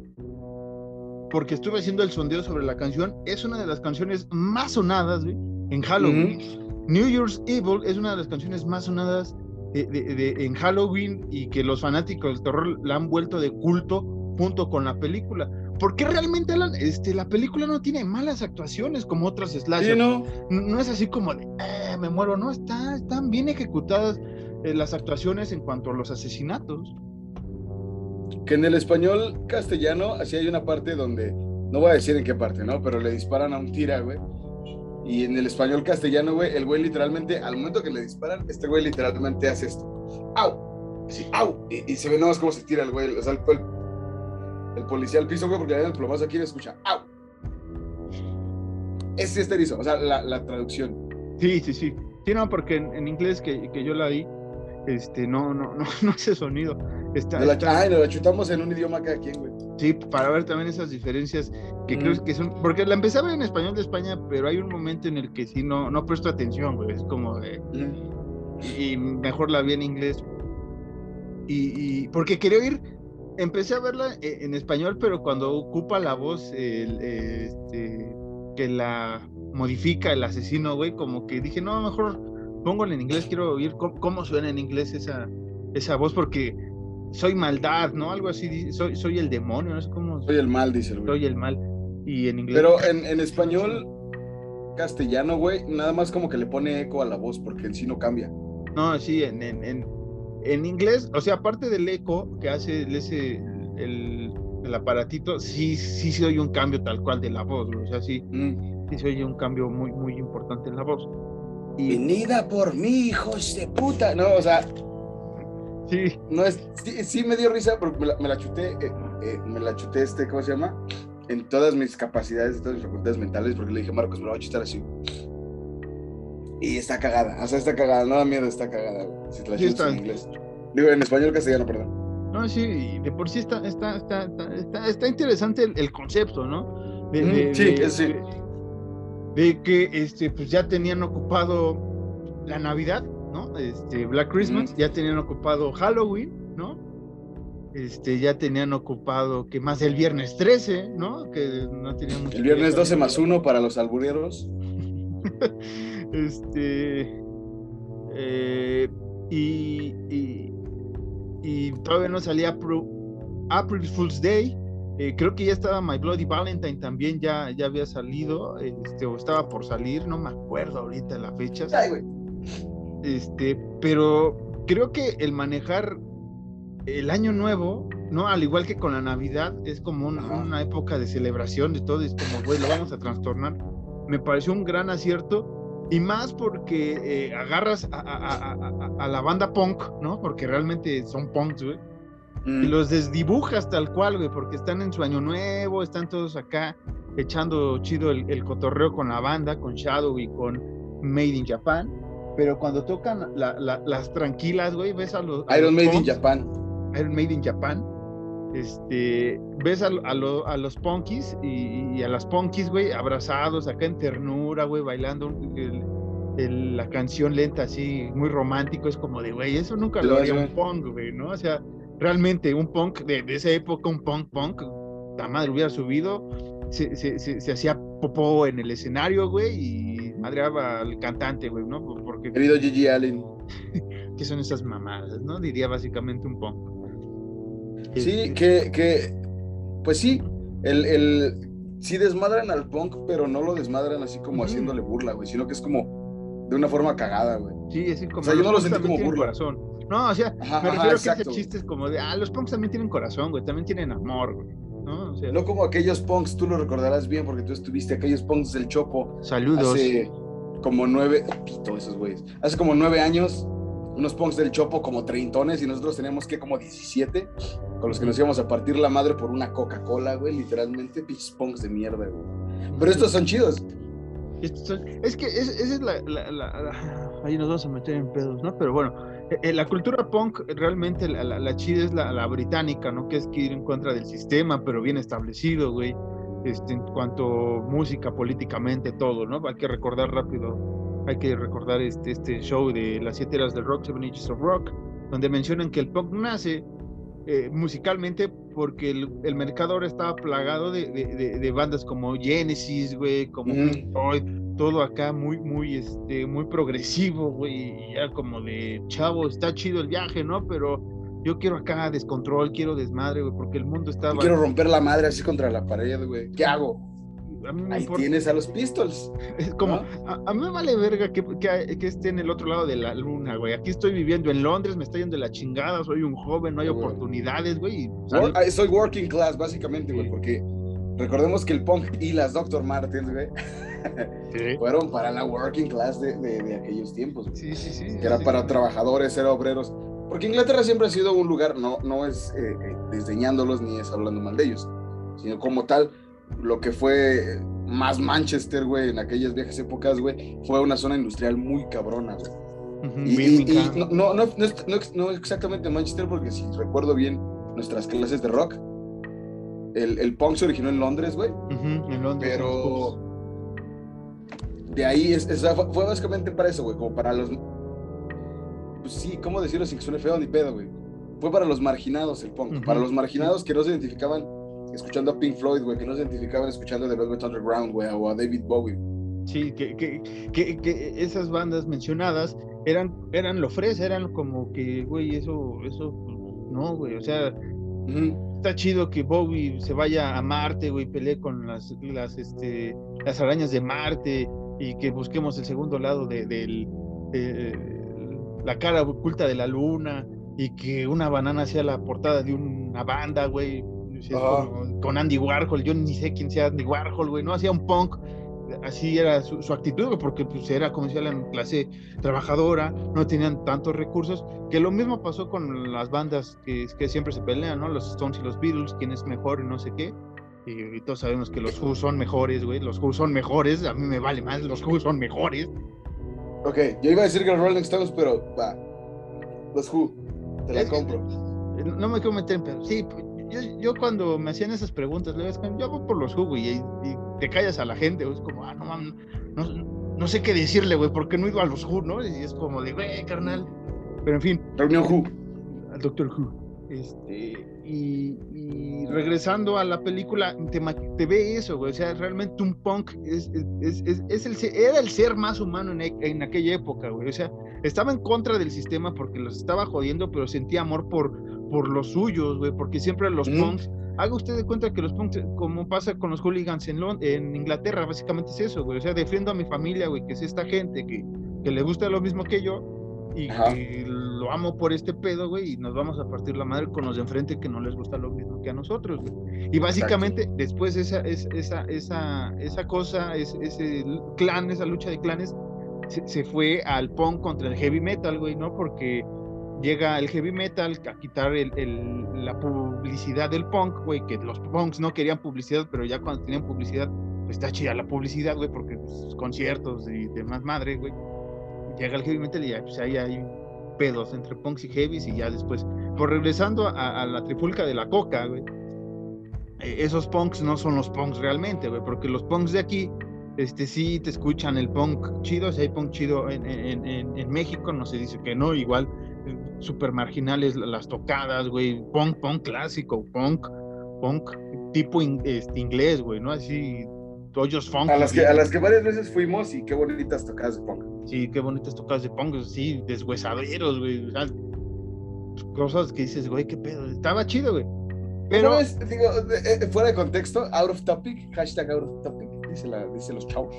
porque estuve haciendo el sondeo sobre la canción, es una de las canciones más sonadas güey, en Halloween. New Year's Evil es una de las canciones más sonadas de- de- de- en Halloween y que los fanáticos del terror la han vuelto de culto junto con la película. Porque realmente Alan, este, la película no tiene malas actuaciones como otras slasher Sí, ¿no? no es así como de, "Eh, me muero, no, está, están bien ejecutadas eh, las actuaciones en cuanto a los asesinatos. Que en el español castellano, así hay una parte donde, no voy a decir en qué parte, ¿no? Pero le disparan a un tira, güey. Y en el español castellano, güey, el güey literalmente, al momento que le disparan, este güey literalmente hace esto. ¡Au! Sí, ¡au! Y, y se ve nomás cómo se tira el güey. O sea, el, el- el policía al piso, güey, porque le dan el plomazo aquí y escucha. ¡Au! Ese es erizo, o sea, la, la traducción. Sí, sí, sí. Sí, no, porque en, en inglés que, que yo la vi, este, no, no, no, no hace sonido. Está, Nos la, está- ay, nos la chutamos en un idioma cada quien, güey. sí, para ver también esas diferencias que Mm. creo que son, porque la empecé a ver en español de España, pero hay un momento en el que sí no, no presto atención, güey. Es como de, y mejor la vi en inglés. Y, y- porque quería oír, empecé a verla e- en español, pero cuando ocupa la voz el, este, que la modifica el asesino, güey, como que dije, no, mejor póngala en inglés, quiero oír cómo, cómo suena en inglés esa, esa voz, porque soy maldad, ¿no? Algo así, soy, soy el demonio, no sé cómo, Soy el mal, dice el güey. soy el mal. Y en inglés. Pero en, en español castellano, güey, nada más como que le pone eco a la voz, porque en sí no cambia. No, sí, en, en, en, en inglés, o sea, aparte del eco que hace el- ese, el, el aparatito, sí, sí se oye un cambio tal cual de la voz, o sea, sí, Mm. sí se oye un cambio muy, muy importante en la voz. Y Venida por mí, hijos de puta. No, o sea, sí, no es. Sí, sí me dio risa porque me la, me la chuté, eh, eh, me la chuté, este, ¿cómo se llama? En todas mis capacidades, en todas mis facultades mentales, porque le dije, Marcos, me la voy a chutar así. Y está cagada, o sea, está cagada, no da miedo, está cagada, si te la Sí, está. en inglés. Digo, en español castellano, perdón. no, sí, y de por sí está, está, está, está, está, está interesante el, el concepto, ¿no? De, de- sí, de- es sí. de- que este, pues ya tenían ocupado la Navidad, ¿no? Este, Black Christmas, ya tenían ocupado Halloween, ¿no? Este, ya tenían ocupado, que más el viernes 13, ¿no? Que no tenían El viernes 12 más 1 para los albureros. este, eh, y, y, todavía no salía April Fool's Day, eh, creo que ya estaba My Bloody Valentine también ya, ya había salido, este, o estaba por salir, no me acuerdo ahorita la fecha. Este, pero creo que el manejar el año nuevo, ¿no? Al igual que con la Navidad, es como una época de celebración de todo, es como, güey, lo vamos a trastornar. Me pareció un gran acierto y más porque eh, agarras a, a, la banda punk, ¿no? Porque realmente son punks, güey y mm. los desdibujas tal cual, güey, porque están en su año nuevo, están todos acá echando chido el, cotorreo con la banda, con Shadow y con Made in Japan. Pero cuando tocan las tranquilas, güey, ves a los. Iron Made in Japan. Iron Made in Japan. Este, ves a, a los punkies y, a las punkies, güey, abrazados acá en ternura, güey, bailando la canción lenta así, muy romántico. Es como de, güey, eso nunca lo haría un punk, güey, ¿no? O sea, realmente un punk de, esa época, un punk punk, la madre hubiera subido, se, se, se, hacía popó en el escenario, güey, y madreaba al cantante, güey, ¿no? Porque... Querido Gigi Allen. ¿Qué son esas mamadas, no? Diría básicamente un punk. Sí, que, que, pues sí, el, el, sí desmadran al punk, pero no lo desmadran así como haciéndole burla, güey, sino que es como de una forma cagada, güey. Sí, así como... O sea, yo no lo sentí como burla. Corazón. No, o sea, me refiero a que ese chiste es como de, ah, los punks también tienen corazón, güey, también tienen amor, güey. ¿no? no como aquellos punks, tú lo recordarás bien porque tú estuviste, aquellos punks del Chopo. Saludos. Hace como nueve, pito esos güeyes, hace como nueve años, unos punks del Chopo como treintones y nosotros teníamos que como 17, con los que nos íbamos a partir la madre por una Coca-Cola, güey, literalmente, pinches punks de mierda, güey. Pero estos son chidos. Es que esa es la, Ahí nos vamos a meter en pedos, ¿no? Pero bueno, eh, eh, la cultura punk realmente la, chida es la, británica, ¿no? Que es que ir en contra del sistema, pero bien establecido, güey. Este, en cuanto música, políticamente, todo, ¿no? Hay que recordar rápido, hay que recordar este, este show de las siete eras del rock, Seven Inches of Rock, donde mencionan que el punk nace eh, musicalmente porque el, el, mercado ahora estaba plagado de, de, bandas como Genesis, güey, como todo acá muy, muy, este, muy progresivo, güey, ya como de chavo, está chido el viaje, ¿no? Pero yo quiero acá descontrol, quiero desmadre, güey, porque el mundo está... Quiero romper la madre así contra la pared, güey. ¿Qué hago? Ahí tienes a los Pistols. Es como, a, mí me vale verga que, que, esté en el otro lado de la luna, güey. Aquí estoy viviendo en Londres, me está yendo de la chingada, soy un joven, no hay oportunidades, güey. Soy working class, básicamente, güey, porque recordemos que el punk y las Dr. Martens, güey, fueron para la working class de, de, aquellos tiempos. Sí, sí, sí. Que era para trabajadores, era obreros. Porque Inglaterra siempre ha sido un lugar, no, no es eh, eh, desdeñándolos ni es hablando mal de ellos, sino como tal lo que fue más Manchester, güey, en aquellas viejas épocas, güey, fue una zona industrial muy cabrona, güey. y, no, no, no, exactamente Manchester, porque si recuerdo bien nuestras clases de rock, el, el punk se originó en Londres, güey. en Londres. Pero de ahí es, fue básicamente para eso, güey, como para los. Pues sí, ¿cómo decirlo sin que suene feo ni pedo, güey? Fue para los marginados el punk, para los marginados que no se identificaban escuchando a Pink Floyd, güey, que no se identificaban escuchando The Velvet Underground, güey, o a David Bowie. Sí, que, que, que, esas bandas mencionadas eran, eran lo fresa, eran como que, güey, eso, eso, no, güey, o sea, está chido que Bowie se vaya a Marte, güey, pelee con las, las, este, las arañas de Marte y que busquemos el segundo lado de, de la cara oculta de la luna y que una banana sea la portada de una banda, güey con, Andy Warhol, yo ni sé quién sea Andy Warhol, güey, no hacía un punk, así era su, actitud, porque pues era, como decía, la clase trabajadora, no tenían tantos recursos, que lo mismo pasó con las bandas que, que siempre se pelean, ¿no? Los Stones y los Beatles, quién es mejor y no sé qué. Y, todos sabemos que los Who son mejores, güey. Los Who son mejores. A mí me vale más, los Who son mejores. Ok, yo iba a decir que los Rolling Stones, pero va. Los Who, te la compro. no me quiero meter en pedo. Sí, yo, cuando me hacían esas preguntas, le yo hago por los jugos y, te callas a la gente, es como, ah, no, no, no sé qué decirle, güey, porque no he ido a los Who, ¿no? Y es como de, güey, carnal. Pero en fin. Reunión Who. Al Doctor Who. Este, y, y, regresando a la película, te, te, ve eso, güey. O sea, realmente un punk es, es, es, es el, era el ser más humano en, en, aquella época, güey. O sea, estaba en contra del sistema porque los estaba jodiendo, pero sentía amor por, por los suyos, güey. Porque siempre los mm. punks haga usted de cuenta que los punks, como pasa con los hooligans en, en Inglaterra, básicamente es eso, güey. O sea, defiendo a mi familia, güey, que es esta gente que, que le gusta lo mismo que yo y lo amo por este pedo, güey, y nos vamos a partir la madre con los de enfrente que no les gusta lo mismo que a nosotros, güey. Y básicamente, después esa, esa, esa, esa cosa, ese clan, esa lucha de clanes, se, se fue al punk contra el heavy metal, güey, ¿no? Porque llega el heavy metal a quitar la publicidad del punk, güey, que los punks no querían publicidad, pero ya cuando tenían publicidad, pues está chida la publicidad, güey, porque pues, conciertos y demás madre, güey. Llega el heavy metal y ya, pues ahí hay pedos entre punks y heavies y ya después, por regresando a, la trifulca de la coca, güey, eh, esos punks no son los punks realmente, güey, porque los punks de aquí, este sí te escuchan el punk chido, si hay punk chido en, en, en, en México, no se dice que no, igual super marginales las tocadas, güey, punk, punk clásico, punk, punk tipo este, inglés, güey, ¿no? Así, hoyos funk. A las, que, a las que varias veces fuimos y qué bonitas tocadas de punk. Sí, qué bonitas tocadas de punk, sí, deshuesaderos, güey, cosas que dices, güey, qué pedo, estaba chido, güey. Pero, es, digo, eh, fuera de contexto, out of topic, hashtag out of topic, dice, la, dice los chavos.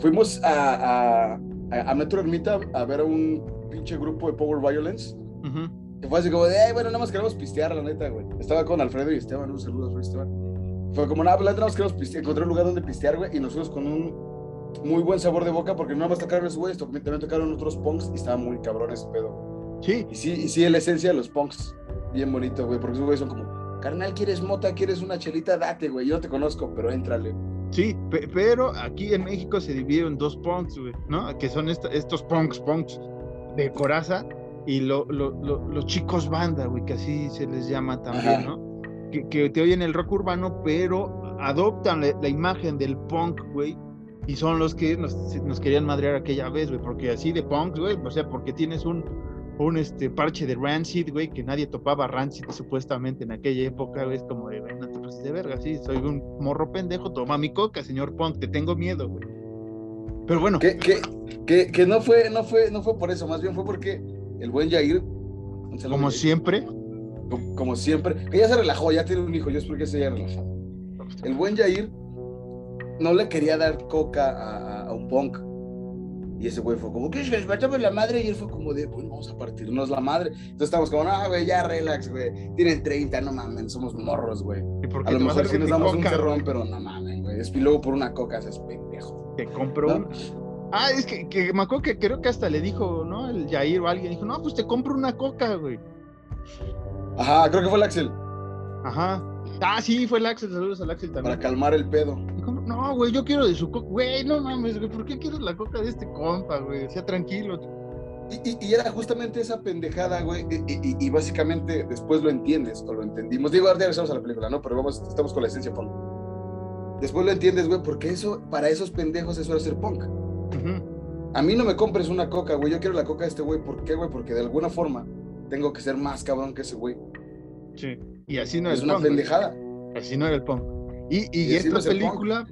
Fuimos a, a, a Metro Ermita a ver a un pinche grupo de Power Violence. Que fue así como de, Ay, bueno, nada más queremos pistear, la neta, güey. Estaba con Alfredo y Esteban, un saludo a Esteban. Fue como, nada, pues nada más queremos pistear, encontré un lugar donde pistear, güey, y nosotros con un muy buen sabor de boca, porque no nada más tocaron esos güeyes, también tocaron otros punks y estaba muy cabrón ese pedo. Sí. Y sí, y sí, la esencia de los punks, bien bonito, güey, porque esos güeyes son como, carnal, ¿quieres mota? ¿Quieres una chelita? Date, güey, yo no te conozco, pero éntrale. Sí, pero aquí en México se dividieron dos punks, güey, ¿no? Que son estos punks, punks de coraza y lo, los chicos banda, güey, que así se les llama también, ¿no? Que, te oyen el rock urbano, pero adoptan la, imagen del punk, güey, y son los que nos, nos querían madrear aquella vez, güey, porque así de punk, güey, o sea, porque tienes un, un este, parche de Rancid, güey, que nadie topaba Rancid supuestamente en aquella época, güey, es como de, no te pases de verga, sí, soy un morro pendejo, toma mi coca, señor punk, te tengo miedo, güey. Pero bueno. Que, que, que, no, fue, no, fue, no fue por eso, más bien fue porque el buen Jair. Como siempre. Como, siempre. Que ya se relajó, ya tiene un hijo, yo espero que se haya relajado. El buen Jair no le quería dar coca a, un punk. Y ese güey fue como, ¿qué es que la madre? Y él fue como de, pues vamos a partirnos la madre. Entonces estamos como, no, güey, ya relax, güey. Tienen 30, no mames, somos morros, güey. A lo mejor sí nos damos un cerrón, pero no mames, güey. Y luego por una coca, se pendejo que compró un... Ah, es que, que, me acuerdo que creo que hasta le dijo, ¿no? El Jair o alguien dijo, no, pues te compro una coca, güey. Ajá, creo que fue el Axel. Ajá. Ah, sí, fue el Axel, saludos al Axel también. Para calmar el pedo. no, güey, yo quiero de su coca. Güey, no mames, güey, ¿por qué quieres la coca de este compa, güey? Sea tranquilo. Y, y, era justamente esa pendejada, güey, y, y, básicamente después lo entiendes, o lo entendimos. Digo, ahora ya regresamos a la película, ¿no? Pero vamos, estamos con la esencia fondo. Después lo entiendes, güey, porque eso, para esos pendejos eso era ser punk. A mí no me compres una coca, güey. Yo quiero la coca de este güey. ¿Por qué, güey? Porque de alguna forma tengo que ser más cabrón que ese güey. Sí. Y así no es. Es una pendejada. Así no era el punk. Y, y, esta película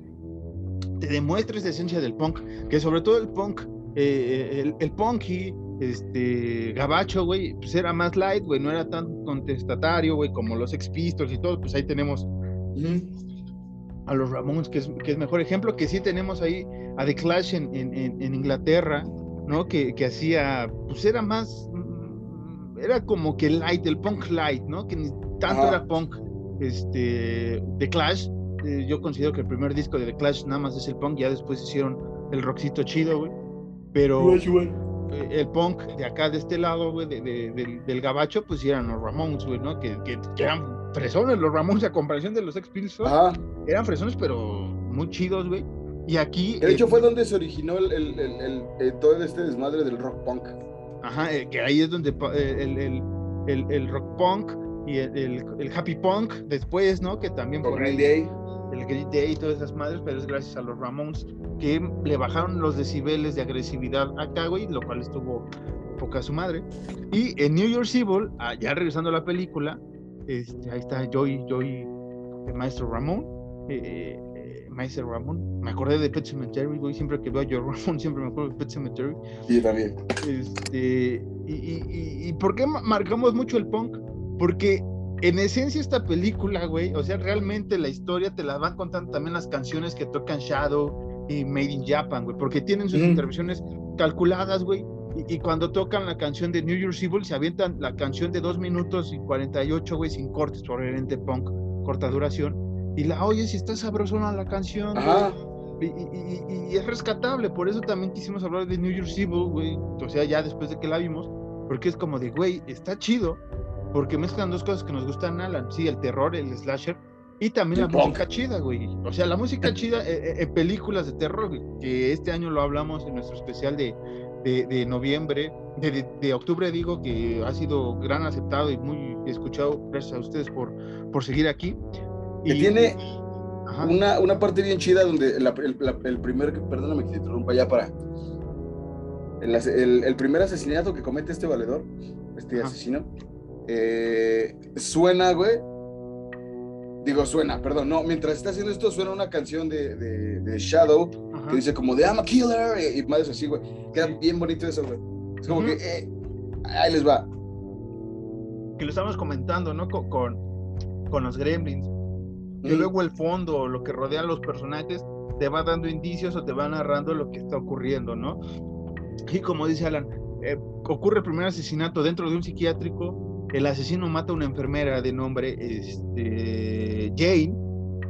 te demuestra esa esencia del punk. Que sobre todo el punk, eh, el, el punky, este, gabacho, güey, pues era más light, güey. No era tan contestatario, güey, como los Ex Pistols y todo. Pues ahí tenemos a los Ramones, que es, que es mejor ejemplo, que sí tenemos ahí a The Clash en, en, en Inglaterra, ¿no? Que, que, hacía, pues era más, mm, era como que light, el punk light, ¿no? Que ni tanto era punk, este, The Clash, eh, yo considero que el primer disco de The Clash nada más es el punk, ya después hicieron el rockcito chido, güey, pero eh, el punk de acá, de este lado, güey, de, del, del, gabacho, pues eran los Ramones, güey, ¿no? Que, que, que eran fresones los Ramones a comparación de los Ex Pistols. Eran fresones, pero muy chidos, güey. Y aquí. De hecho, fue donde se originó el, el, el, eh, todo este desmadre del rock punk. Ajá, eh, que ahí es donde eh, el, rock punk y el, happy punk después, ¿no? Que también por, ahí. Day. El Green Day y todas esas madres, pero es gracias a los Ramones. que le bajaron los decibeles de agresividad acá, güey, lo cual estuvo poca su madre. Y en New York Evil, ah, ya regresando a la película, este, ahí está Joy, Joy, el maestro Ramón, eh, eh, maestro Ramón, me acordé de Pet Cemetery, güey, siempre que veo a Joy Ramón, siempre me acuerdo de Pet Cemetery. Sí, también. Este, y, y, y, por qué marcamos mucho el punk? Porque en esencia esta película, güey, o sea, realmente la historia te la van contando también las canciones que tocan Shadow y Made in Japan, güey, porque tienen sus intervenciones calculadas, güey, y, cuando tocan la canción de New Year's Evil se avientan la canción de 2 minutos y 48, güey, sin cortes, probablemente punk, corta duración, y la oyes y está sabrosona la canción, Ajá. Y, y, y, es rescatable, por eso también quisimos hablar de New Year's Evil, güey, o sea, ya después de que la vimos, porque es como de, güey, está chido, porque mezclan dos cosas que nos gustan, Alan, sí, el terror, el slasher, y también la música chida, güey. O sea, la música chida en eh, eh, películas de terror, que este año lo hablamos en nuestro especial de, de, noviembre, de, octubre digo, que ha sido gran aceptado y muy escuchado, gracias a ustedes por, por seguir aquí. Que y, tiene una, una, parte bien chida donde el, primer, perdóname que te interrumpa ya para... El, el, primer asesinato que comete este valedor, este asesino, eh, suena, güey. Digo, suena, perdón, no, mientras está haciendo esto suena una canción de, de, Shadow que dice como de I'm a killer y, madres así, güey. Queda bien bonito eso, güey. Es como que, eh, ahí les va. Que lo estamos comentando, ¿no? Con, con, los gremlins. Que luego el fondo, lo que rodea a los personajes, te va dando indicios o te va narrando lo que está ocurriendo, ¿no? Y como dice Alan, eh, ocurre el primer asesinato dentro de un psiquiátrico el asesino mata a una enfermera de nombre este, Jane,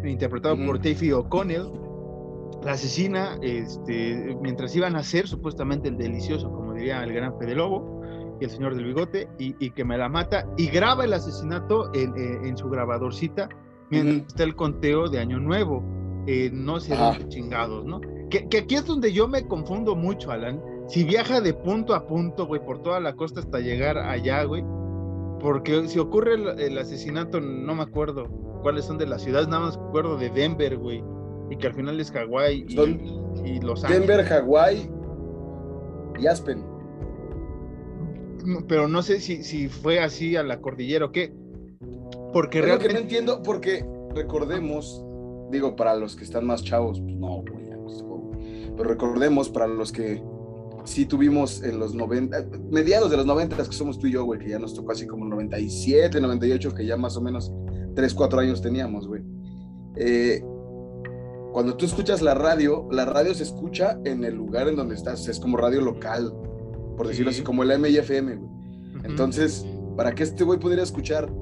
interpretado por Taffy O'Connell. La asesina, este, mientras iban a hacer supuestamente el delicioso, como diría el gran Fede Lobo y el señor del bigote, y, que me la mata y graba el asesinato en, en, su grabadorcita mientras está el conteo de Año Nuevo. Eh, no sé dónde chingados, ¿no? Que, que, aquí es donde yo me confundo mucho, Alan. Si viaja de punto a punto, güey, por toda la costa hasta llegar allá, güey, porque si ocurre el, asesinato, no me acuerdo cuáles son de las ciudades, nada más me acuerdo de Denver, güey. Y que al final es Hawái y, Los Ángeles. Denver, Hawái y Aspen. Pero no sé si, si fue así a la cordillera o qué. Porque realmente. que no entiendo, porque recordemos, digo, para los que están más chavos, pues no, güey, pero recordemos para los que sí tuvimos en los 90, mediados de los 90 que somos tú y yo, güey, que ya nos tocó así como 97, 98, que ya más o menos 3, 4 años teníamos, güey. Eh, cuando tú escuchas la radio, la radio se escucha en el lugar en donde estás, es como radio local, por decirlo así, como el MIFM, güey. Entonces, para que este güey pudiera escuchar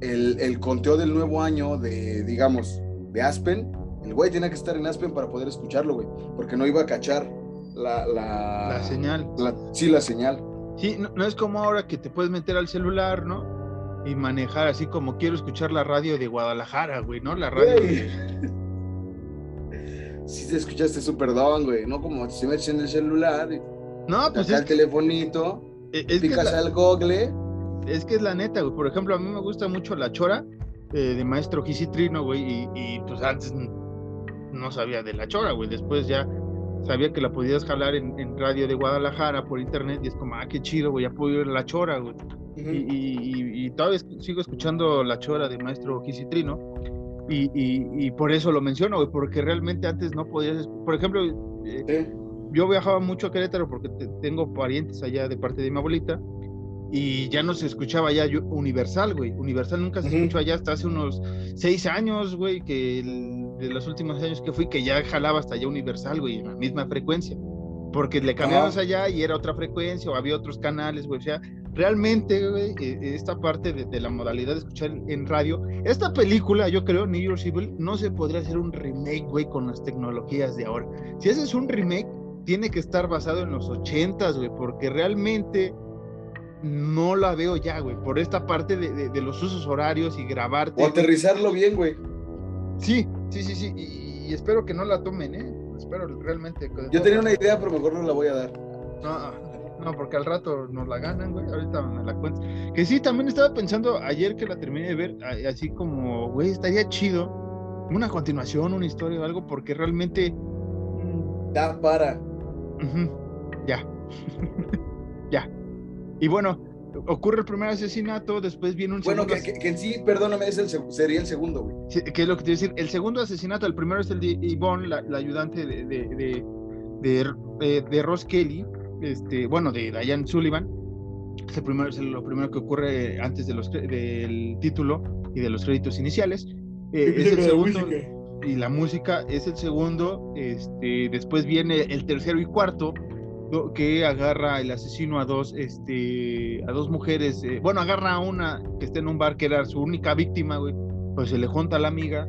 el, el conteo del nuevo año de, digamos, de Aspen, el güey tiene que estar en Aspen para poder escucharlo, güey, porque no iba a cachar la, la, señal. sí, la señal. Sí, no, es como ahora que te puedes meter al celular, ¿no? Y manejar así como quiero escuchar la radio de Guadalajara, güey, ¿no? La radio. Sí, te escuchaste súper don, güey, ¿no? Como si metes en el celular. Y no, pues. Es el telefonito, e, es picas al google. Es que es la neta, güey. Por ejemplo, a mí me gusta mucho la chora eh, de maestro Gisitrino, güey, y, y pues antes no sabía de la chora, güey. Después ya sabía que la podías jalar en, radio de Guadalajara por internet y es como, ah, qué chido, güey, ya puedo ir a la chora, güey. y, y, todavía sigo escuchando la chora de maestro Quisitrino y, y, por eso lo menciono, güey, porque realmente antes no podías, por ejemplo, eh, yo viajaba mucho a Querétaro porque tengo parientes allá de parte de mi abuelita y ya no se escuchaba ya Universal, güey. Universal nunca se escuchó allá hasta hace unos seis años, güey, que de los últimos años que fui, que ya jalaba hasta allá Universal, güey, en la misma frecuencia. Porque le cambiabas allá y era otra frecuencia o había otros canales, güey. O sea, realmente, güey, e, e, esta parte de, la modalidad de escuchar en radio, esta película, yo creo, New York Civil, no se podría hacer un remake, güey, con las tecnologías de ahora. Si ese es un remake, tiene que estar basado en los ochentas, güey, porque realmente no la veo ya, güey, por esta parte de, los usos horarios y grabarte. O aterrizarlo bien, güey. Sí, sí, sí, sí, y, espero que no la tomen, ¿eh? Espero realmente. Yo tenía una idea, pero mejor no la voy a dar. No, no, porque al rato nos la ganan, güey, ahorita me la cuento. Que sí, también estaba pensando ayer que la terminé de ver, así como, güey, estaría chido una continuación, una historia o algo, porque realmente Da para. Ya. ya. Y bueno, ocurre el primer asesinato, después viene un bueno, segundo. Bueno, que, en sí, perdóname, es el, sería el segundo, güey. ¿Qué es lo que te voy a decir? El segundo asesinato, el primero es el de Yvonne, la, ayudante de, de, de, de, Ross Kelly, este, bueno, de Diane Sullivan. Es, primero, es lo primero que ocurre antes de los, del título y de los créditos iniciales. Eh, es el segundo, y la música es el segundo. Este, después viene el tercero y cuarto, que agarra el asesino a dos, este, a dos mujeres, eh, bueno, agarra a una que está en un bar que era su única víctima, güey, pues se le junta a la amiga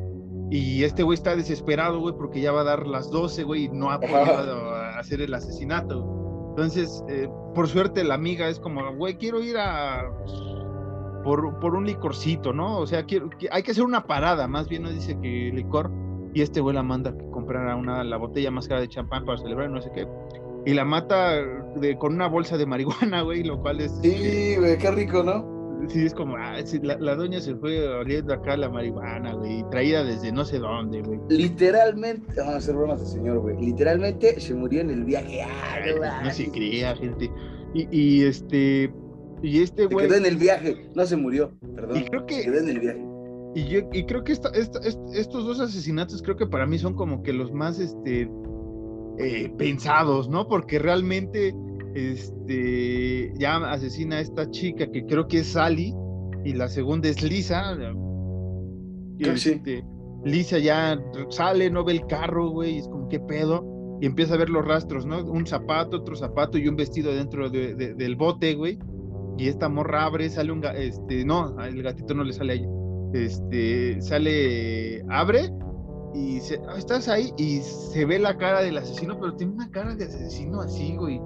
y este güey está desesperado, güey, porque ya va a dar las 12, güey, y no ha podido hacer el asesinato. Entonces, eh, por suerte la amiga es como, güey, quiero ir a por, por un licorcito, ¿no? O sea, quiero, hay que hacer una parada, más bien no dice que licor, y este güey la manda a comprar una, la botella más cara de champán para celebrar, no sé qué y la mata de, con una bolsa de marihuana, güey, lo cual es... Sí, güey, qué rico, ¿no? Sí, es como, ah, la, doña se fue oliendo acá la marihuana, güey, traída desde no sé dónde, güey. Literalmente, vamos a hacer bromas al señor, güey, literalmente se murió en el viaje. Ah, no se creía, gente. Y, y este, y este güey... Se quedó en el viaje, no se murió, perdón. Y creo que... Se quedó en el viaje. Y, yo, y creo que esta, estos dos asesinatos creo que para mí son como que los más, este, eh, pensados, ¿no? Porque realmente este, ya asesina a esta chica que creo que es Sally y la segunda es Lisa. Este, Lisa ya sale, no ve el carro, güey, es como, ¿qué pedo? Y empieza a ver los rastros, ¿no? Un zapato, otro zapato y un vestido dentro del bote, güey. Y esta morra abre, sale un, este, no, el gatito no le sale ahí. Este, sale, abre y se, ah, estás ahí y se ve la cara del asesino, pero tiene una cara de asesino así, güey.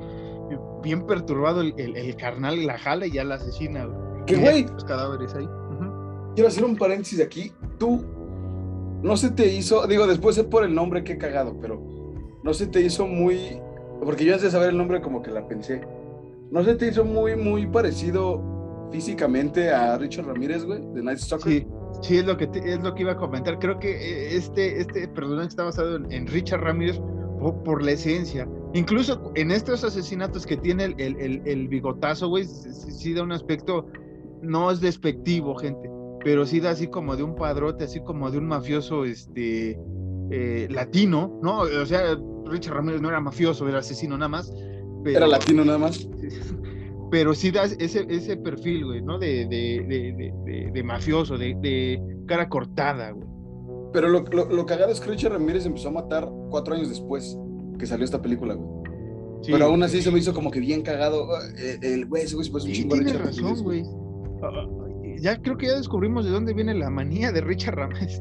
Bien perturbado el, el, carnal la jala y ya la asesina, güey. ¿Qué, güey? Los cadáveres ahí. Quiero hacer un paréntesis aquí. Tú, no se te hizo, digo, después es por el nombre que he cagado, pero no se te hizo muy, porque yo antes de saber el nombre como que la pensé. ¿No se te hizo muy, muy parecido físicamente a Richard Ramírez, güey, de Night Stalker? Sí. Sí, es lo que es lo que iba a comentar. Creo que eh, este, este personaje está basado en, Richard Ramírez por, la esencia. Incluso en estos asesinatos que tiene el, el, bigotazo, güey, sí, da un aspecto, no es despectivo, gente, pero sí da así como de un padrote, así como de un mafioso este, eh, latino, ¿no? O sea, Richard Ramírez no era mafioso, era asesino nada más. era latino nada más. pero sí da ese, ese perfil, güey, ¿no? De, de, de, de mafioso, de, cara cortada, güey. Pero lo, lo, lo, cagado es que Richard Ramírez empezó a matar cuatro años después que salió esta película, güey. pero aún así se me hizo como que bien cagado. Eh, el güey, ese güey se puso un chingo razón, güey. Ah, ah, ya creo que ya descubrimos de dónde viene la manía de Richard Ramírez.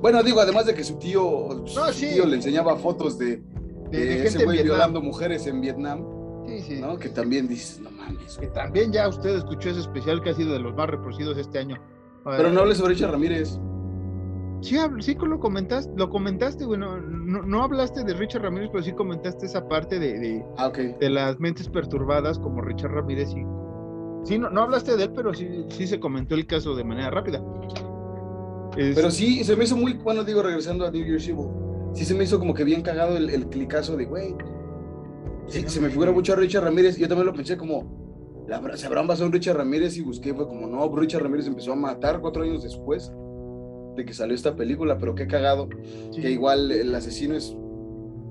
bueno, digo, además de que su tío, su tío le enseñaba fotos de, de ese güey violando mujeres en Vietnam. Sí, sí. ¿no? Que también dices, no mames. Que también ya usted escuchó ese especial que ha sido de los más reproducidos este año. Pero no hables sobre Richard Ramírez. Sí, sí lo comentaste, lo comentaste, bueno, no, no, hablaste de Richard Ramírez, pero sí comentaste esa parte de, de, ah, de las mentes perturbadas como Richard Ramírez y sí, no, no hablaste de él, pero sí, sí se comentó el caso de manera rápida. Pero sí, se me hizo muy, bueno, digo, regresando a New Year's Evil, sí se me hizo como que bien cagado el, el clicazo de, güey, Sí, se me figura mucho a Richard Ramírez. Yo también lo pensé como, ¿se habrán basado en Richard Ramírez? Y busqué, fue como, no, Richard Ramírez empezó a matar cuatro años después de que salió esta película, pero qué cagado. Que igual el asesino es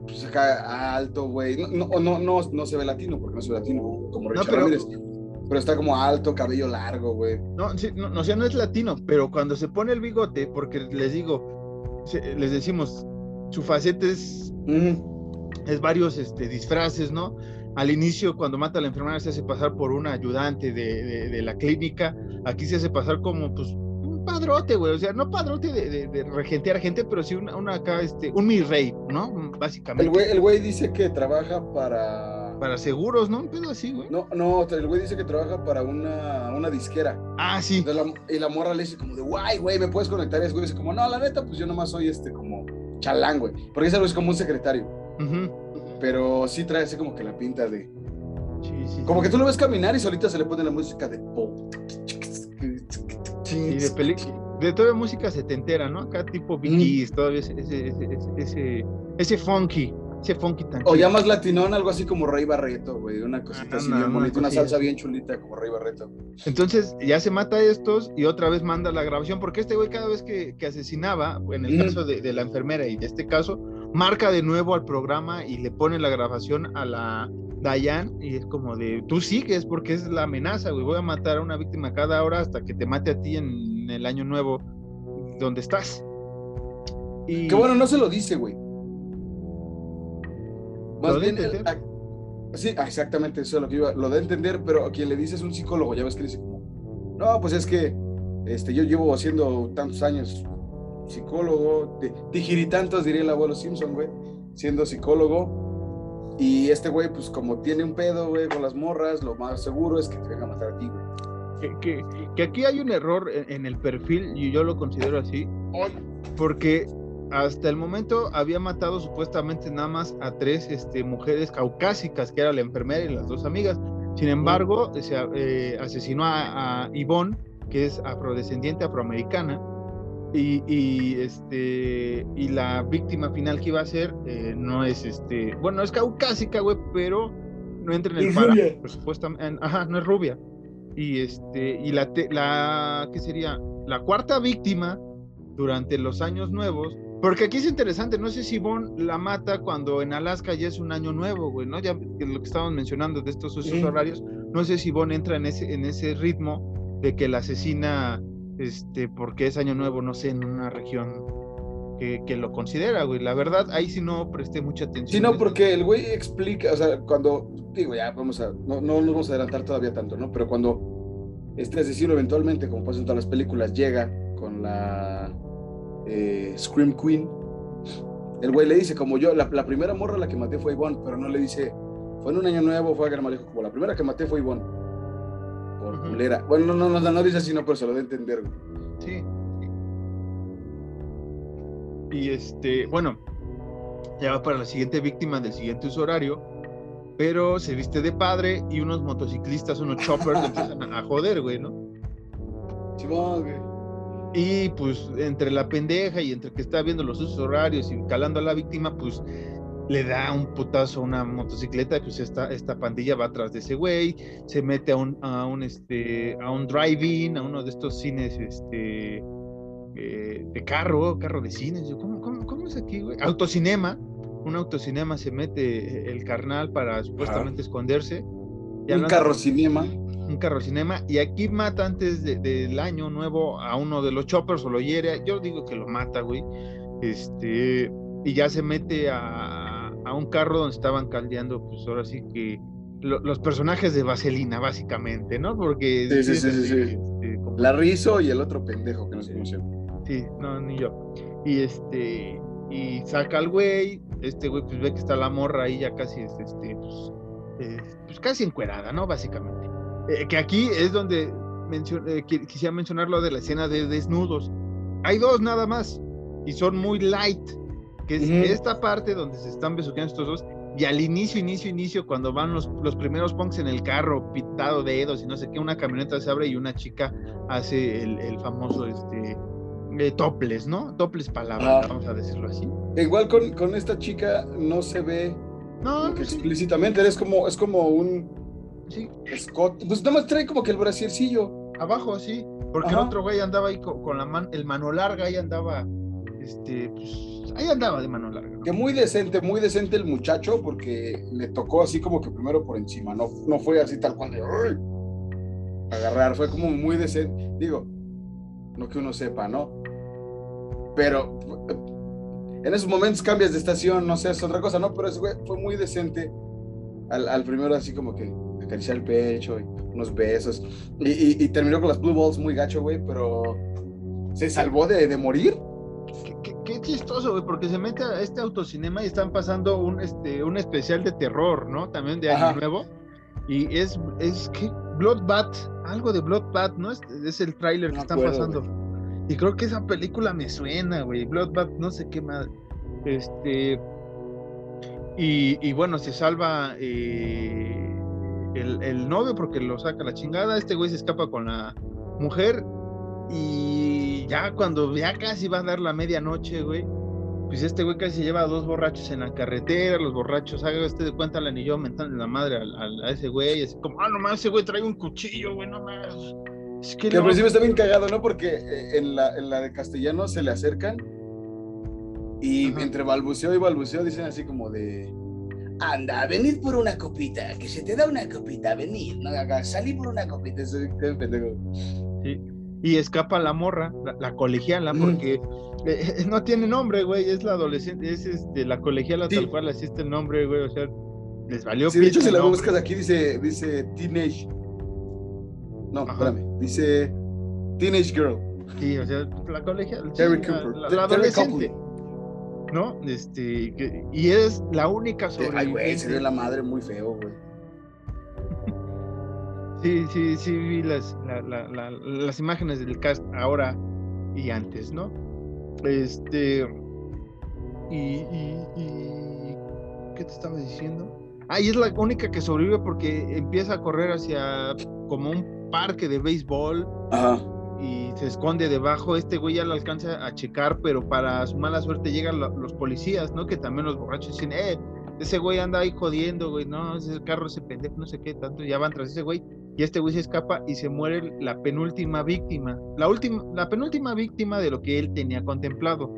pues, acá alto, güey. No, no, no, no, se ve latino, porque no se ve latino como Richard Ramírez. Pero está como alto, cabello largo, güey. No, sí, no, o sea, no es latino, pero cuando se pone el bigote, porque les digo, les decimos, su faceta es es varios este, disfraces, ¿no? Al inicio, cuando mata a la enfermera, se hace pasar por un ayudante de, de, la clínica. Aquí se hace pasar como, pues, un padrote, güey. O sea, no padrote de, de, regentear gente, pero sí una, una, acá, este, un mi rey, ¿no? Básicamente. El güey, dice que trabaja para. Para seguros, ¿no? Un pedo así, güey. No, no, el güey dice que trabaja para una, una disquera. Ah, sí. y la morra le dice como de, guay, güey, ¿me puedes conectar? Y el güey dice como, no, la neta, pues yo nomás soy este, como chalán, güey. Porque ese güey es como un secretario. Pero sí trae así como que la pinta de. como que tú lo ves caminar y solita se le pone la música de pop. Sí, de película. De toda música se te entera, ¿no? Acá tipo Bee todavía ese, ese, ese, ese funky, ese funky tan O ya más latinón, algo así como Rey Barreto, güey. Una cosita Ah, así no, bien una bonita, una salsa bien chulita como Rey Barreto. Entonces ya se mata a estos y otra vez manda la grabación, porque este güey cada vez que, que asesinaba, en el caso de, de la enfermera y de este caso, marca de nuevo al programa y le pone la grabación a la Dayan y es como de, tú sigues porque es la amenaza, güey, voy a matar a una víctima cada hora hasta que te mate a ti en el año nuevo donde estás. Y Que bueno, no se lo dice, güey. Más bien, entender. ah, sí, ah, exactamente, eso es lo que iba. Lo de entender, pero a quien le dice es un psicólogo, ya ves que le dice como, no, pues es que este, yo llevo haciendo tantos años psicólogo, tijiritantos, diría el abuelo Simpson, güey, siendo psicólogo. Y este güey, pues como tiene un pedo, güey, con las morras, lo más seguro es que te venga a matar a ti, güey. que, que- que aquí hay un error en, en el perfil y yo lo considero así, porque hasta el momento había matado supuestamente nada más a tres este, mujeres caucásicas, que era la enfermera y las dos amigas. Sin embargo, se eh, asesinó a, a Yvonne, que es afrodescendiente afroamericana, y, y, este y la víctima final que iba a ser eh, no es este, bueno, es caucásica, güey, pero no entra en el parámetro, supuestamente, ajá, no es rubia. Y este, y la, te- la, ¿qué sería? La cuarta víctima durante los años nuevos, porque aquí es interesante, no sé si Bon la mata cuando en Alaska ya es un año nuevo, güey, ¿no? Ya lo que estábamos mencionando de estos usos horarios, no sé si Bon entra en ese, en ese ritmo de que la asesina, este, porque es año nuevo, no sé, en una región que, que lo considera, güey. La verdad, ahí sí no presté mucha atención. Sí, no, porque el güey explica, o sea, cuando, digo, ya vamos a, no, no nos vamos a adelantar todavía tanto, ¿no? Pero cuando este asesino eventualmente, como pasa en todas las películas, llega con la eh, Scream Queen, el güey le dice, como yo, la, la primera morra a la que maté fue Ivonne, pero no le dice, fue en un año nuevo, fue a Gran Malejo, como la primera que maté fue Ivonne. Por Ujú. culera. Bueno, no, no, no, no dice así, no, pero se lo da a entender, güey. Sí. Y este, bueno, ya va para la siguiente víctima del siguiente uso horario, pero se viste de padre y unos motociclistas, unos choppers, empiezan a, joder, güey, ¿no? Simón, güey. Y pues entre la pendeja y entre que está viendo los usos horarios y calando a la víctima, pues le da un putazo a una motocicleta, pues esta, esta pandilla va atrás de ese güey, se mete a un, a un, este, a un drive-in, a uno de estos cines, este, eh, de carro, carro de cines, yo, ¿cómo, cómo, cómo es aquí, güey? Autocinema, un autocinema se mete el carnal para supuestamente esconderse. y Un carro cinema. Un carro cinema y aquí mata antes de- del año nuevo a uno de los choppers o lo hiere, yo digo que lo mata, güey, este, y ya se mete a, a un carro donde estaban caldeando, pues ahora sí que lo- los personajes de Vaselina, básicamente, ¿no? Porque... Sí, sí, es sí, sí, así, sí. este, como- La Rizo y el otro pendejo que no se llama. Sí, no, ni yo. Y este, y saca al güey, este güey pues ve que está la morra ahí ya casi, este, este, pues, eh, pues casi encuerada, ¿no? Básicamente. Eh, que aquí es donde mencio- eh, qui- quisiera mencionar lo de la escena de desnudos. Hay dos nada más, y son muy light, que es esta parte donde se están besuqueando estos dos, y al inicio, inicio, inicio, cuando van los, los primeros punks en el carro, pitado de dedos y no sé qué, una camioneta se abre y una chica hace el, el famoso, este, eh, topless, ¿no? Topless palabra, Ajá. vamos a decirlo así. Igual con, con esta chica no se ve No, sí, explícitamente, es como, es como un sí, escote, pues nada más trae como que el brasiercillo. abajo, sí, porque Ajá. el otro güey andaba ahí co- con, la mano, el mano larga, ahí andaba, este, pues, ahí andaba de mano larga. ¿no? Que muy decente, muy decente el muchacho, porque le tocó así como que primero por encima, no, no fue así tal cual de "Ay", agarrar, fue como muy decente. Digo, no que uno sepa, ¿no? Pero eh, en esos momentos cambias de estación, no sé, es otra cosa, ¿no? Pero ese güey fue muy decente al, al primero, así como que acariciar el pecho y unos besos. Y, y- y terminó con las Blue Balls muy gacho, güey, pero se salvó de, de morir. Qué, qué- qué chistoso, güey, porque se mete a este autocinema y están pasando un, este, un especial de terror, ¿no? También de Año Ajá. Nuevo. Y es, es que Bloodbath, algo de Bloodbath, ¿no? Es, es el tráiler que No están acuerdo, pasando. Y creo que esa película me suena, güey. Bloodbath, no sé qué más. Este. Y, y bueno, se salva eh, el, el novio porque lo saca la chingada. Este güey se escapa con la mujer. Y ya cuando ya casi va a dar la medianoche, güey, pues este güey casi se lleva a dos borrachos en la carretera, los borrachos, haga este de cuenta la yo mentando la madre a, ese güey, así como, ah, no más, ese güey trae un cuchillo, güey, no más. Es que, al principio está bien cagado, ¿no? Porque eh, en la, en la de castellano se le acercan y entre balbuceo y balbuceo dicen así como de anda, venid por una copita, que se te da una copita, venid, no, salí por una copita, soy pendejo. Sí. Y escapa la morra, la, colegiala, mm. porque eh, eh, no tiene nombre, güey, es la adolescente, es este, la colegiala tal cual así está el nombre, güey, o sea, les valió. Sí, de hecho, si la buscas aquí, dice, dice Teenage. No, espérame, dice Teenage Girl. Sí, o sea, la colegiala. Terry Cooper. La, adolescente. ¿No? Este, y es la única sobreviviente. Ay, güey, se ve la madre muy feo, güey. sí, sí, sí, vi las, las imágenes del cast ahora y antes, ¿no? Este. Y, y, y, ¿Qué te estaba diciendo? Ah, y es la única que sobrevive porque empieza a correr hacia como un parque de béisbol. Ajá y se esconde debajo. Este güey ya lo alcanza a checar, pero para su mala suerte llegan los policías, ¿no? Que también los borrachos dicen, eh, ese güey anda ahí jodiendo, güey, no, ese carro, ese pendejo, no sé qué, tanto, ya van tras ese güey. Y este güey se escapa y se muere la penúltima víctima, la última, la penúltima víctima de lo que él tenía contemplado.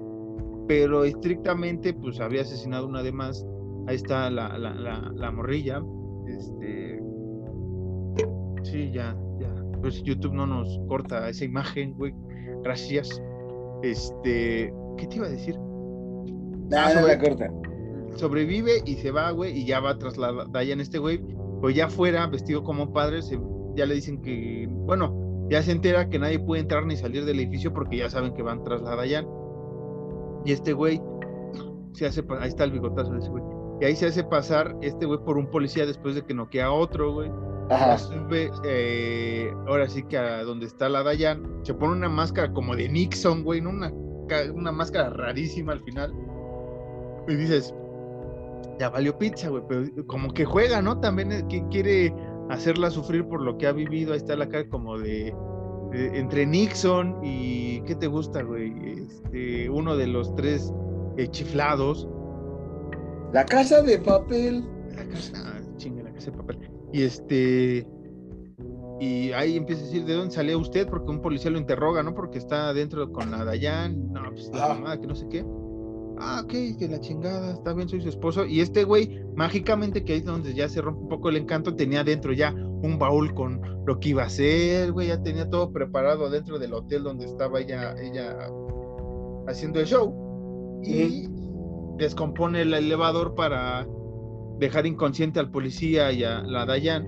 Pero estrictamente, pues había asesinado una de más. Ahí está la, la, la, la morrilla. Este. Sí, ya, pues YouTube no nos corta esa imagen, güey. Gracias. Este, ¿qué te iba a decir? Ah, no, corta. Sobrevive y se va, güey, y ya va tras la Dayan este güey. Pues ya fuera, vestido como padre, ya le dicen que, bueno, ya se entera que nadie puede entrar ni salir del edificio porque ya saben que van tras la Dayan. Y este güey se hace, ahí está el bigotazo de ese güey. Y ahí se hace pasar este güey por un policía después de que noquea a otro, güey. Ajá. Sube, eh, ahora sí que a donde está la Dayan, se pone una máscara como de Nixon, güey, ¿no? Una, una máscara rarísima al final. Y dices, ya valió pizza, güey, pero como que juega, ¿no? También eh, que quiere hacerla sufrir por lo que ha vivido. Ahí está la cara como de, entre Nixon y ¿qué te gusta, güey? Este, uno de los tres eh, chiflados. La casa de papel. La casa, ah, chinga, la casa de papel. Y este. Y ahí empieza a decir de dónde salió usted, porque un policía lo interroga, ¿no? Porque está adentro con la Dayan, no, pues la mamá, que no sé qué. Ah, ok, que la chingada, está bien, soy su esposo. Y este güey, mágicamente, que ahí es donde ya se rompe un poco el encanto, tenía adentro ya un baúl con lo que iba a hacer, güey, ya tenía todo preparado adentro del hotel donde estaba ella, ella haciendo el show. Y descompone el elevador para dejar inconsciente al policía y a la Dayan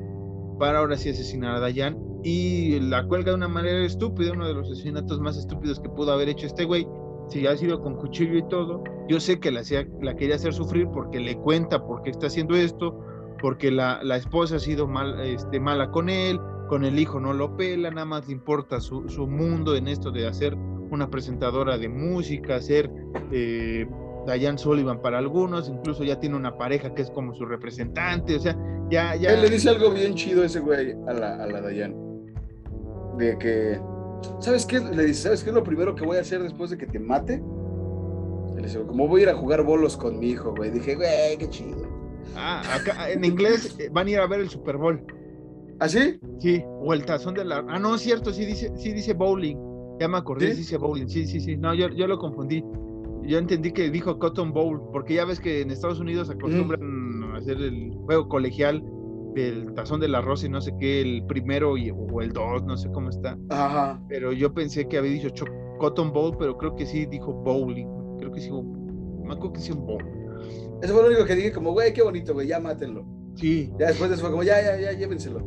para ahora sí asesinar a Dayan y la cuelga de una manera estúpida, uno de los asesinatos más estúpidos que pudo haber hecho este güey. Si ha sido con cuchillo y todo, yo sé que la, la quería hacer sufrir porque le cuenta por qué está haciendo esto, porque la, la esposa ha sido mal, este, mala con él, con el hijo no lo pela, nada más le importa su, su mundo en esto de hacer una presentadora de música, hacer eh, Diane Sullivan para algunos, incluso ya tiene una pareja que es como su representante, o sea, ya, ya. Él le dice algo bien chido ese güey a la, a la Diane. De que, ¿sabes qué? Le dice, ¿sabes qué es lo primero que voy a hacer después de que te mate? Le dice, como voy a ir a jugar bolos con mi hijo, güey. Dije, güey, qué chido. Ah, acá en inglés eh, van a ir a ver el Super Bowl. ¿Ah, sí? Sí, o el tazón de la. Ah, no, es cierto, sí dice, sí dice bowling. Ya me acordé, ¿Sí? dice bowling. Sí, sí, sí. No, yo, yo lo confundí yo entendí que dijo Cotton Bowl, porque ya ves que en Estados Unidos acostumbran a hacer el juego colegial del tazón del arroz y no sé qué, el primero y, o el dos, no sé cómo está. Ajá. Pero yo pensé que había dicho Cotton Bowl, pero creo que sí dijo bowling. Creo que sí, me acuerdo que sí un bowl. Eso fue lo único que dije, como, güey, qué bonito, güey, ya mátenlo. Sí. Ya después de eso fue como, ya, ya, ya, llévenselo.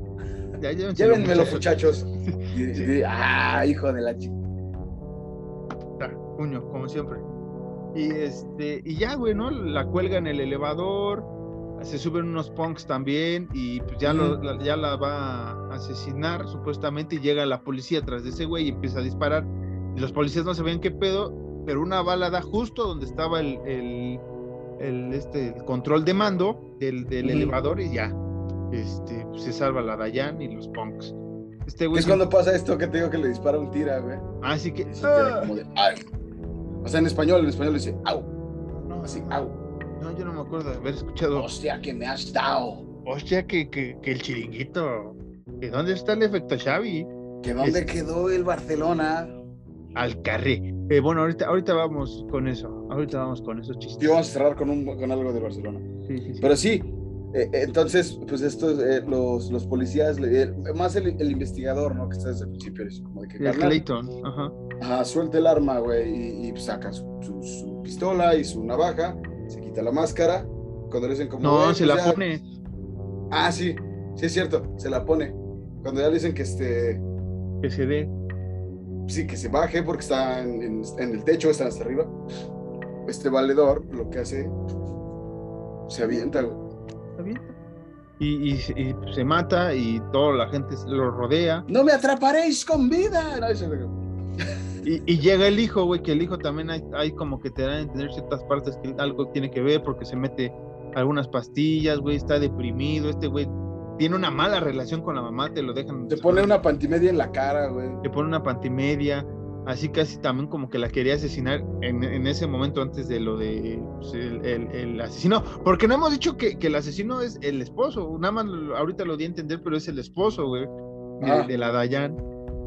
Ya, llévenselo. Llévenmelo, muchachos. y, ah, hijo de la chica. Puño, como siempre. Y este, y ya, güey, ¿no? La cuelga en el elevador, se suben unos punks también, y pues ya, la, ya la va a asesinar, supuestamente, y llega la policía atrás de ese güey y empieza a disparar. Y los policías no ven qué pedo, pero una bala da justo donde estaba el, el, este, control de mando del, elevador y ya. Este, pues, se salva la Dayan y los punks. Este güey es cuando pasa esto que te digo que le dispara un tira, güey. Así que. Ah. O sea, en español, en español dice, au. Así, au. No, yo no me acuerdo de haber escuchado. Hostia, que me has dado. Hostia, que, que, que el chiringuito. ¿Que dónde está el efecto Xavi? ¿Que dónde Es- quedó el Barcelona? Al carré. Eh, bueno, ahorita, ahorita vamos con eso. Ahorita vamos con esos chistes. Y vamos a cerrar con, un, con algo de Barcelona. Sí, sí, sí. Pero sí, eh, entonces, pues estos, eh, los, los policías, eh, más el, el investigador, ¿no? Que está desde el principio, es como de que, El Clayton, ajá. ajá, suelta el arma, güey, y, y saca su, su- su pistola y su navaja, se quita la máscara, cuando le dicen como... No, "Güey, se pues la ya". pone. Ah, sí, sí es cierto, se la pone. Cuando ya le dicen que este, Que se dé. sí, que se baje porque está en, en- en el techo, está hasta arriba, este valedor lo que hace, se avienta, güey. Está bien. Y, y se- y se mata y toda la gente lo rodea. ¡No me atraparéis con vida! No, Y, y llega el hijo, güey, que el hijo también hay, hay como que te dan a entender ciertas partes que algo tiene que ver porque se mete algunas pastillas, güey, está deprimido. Este güey tiene una mala relación con la mamá, te lo dejan. Te pone una pantimedia en la cara, güey. Le pone una pantimedia. Así casi también como que la quería asesinar en, en ese momento antes de lo de pues, el, el- el asesino. Porque no hemos dicho que, que el asesino es el esposo. Nada más ahorita lo di a entender, pero es el esposo, güey. De, Ah. de la Dayan.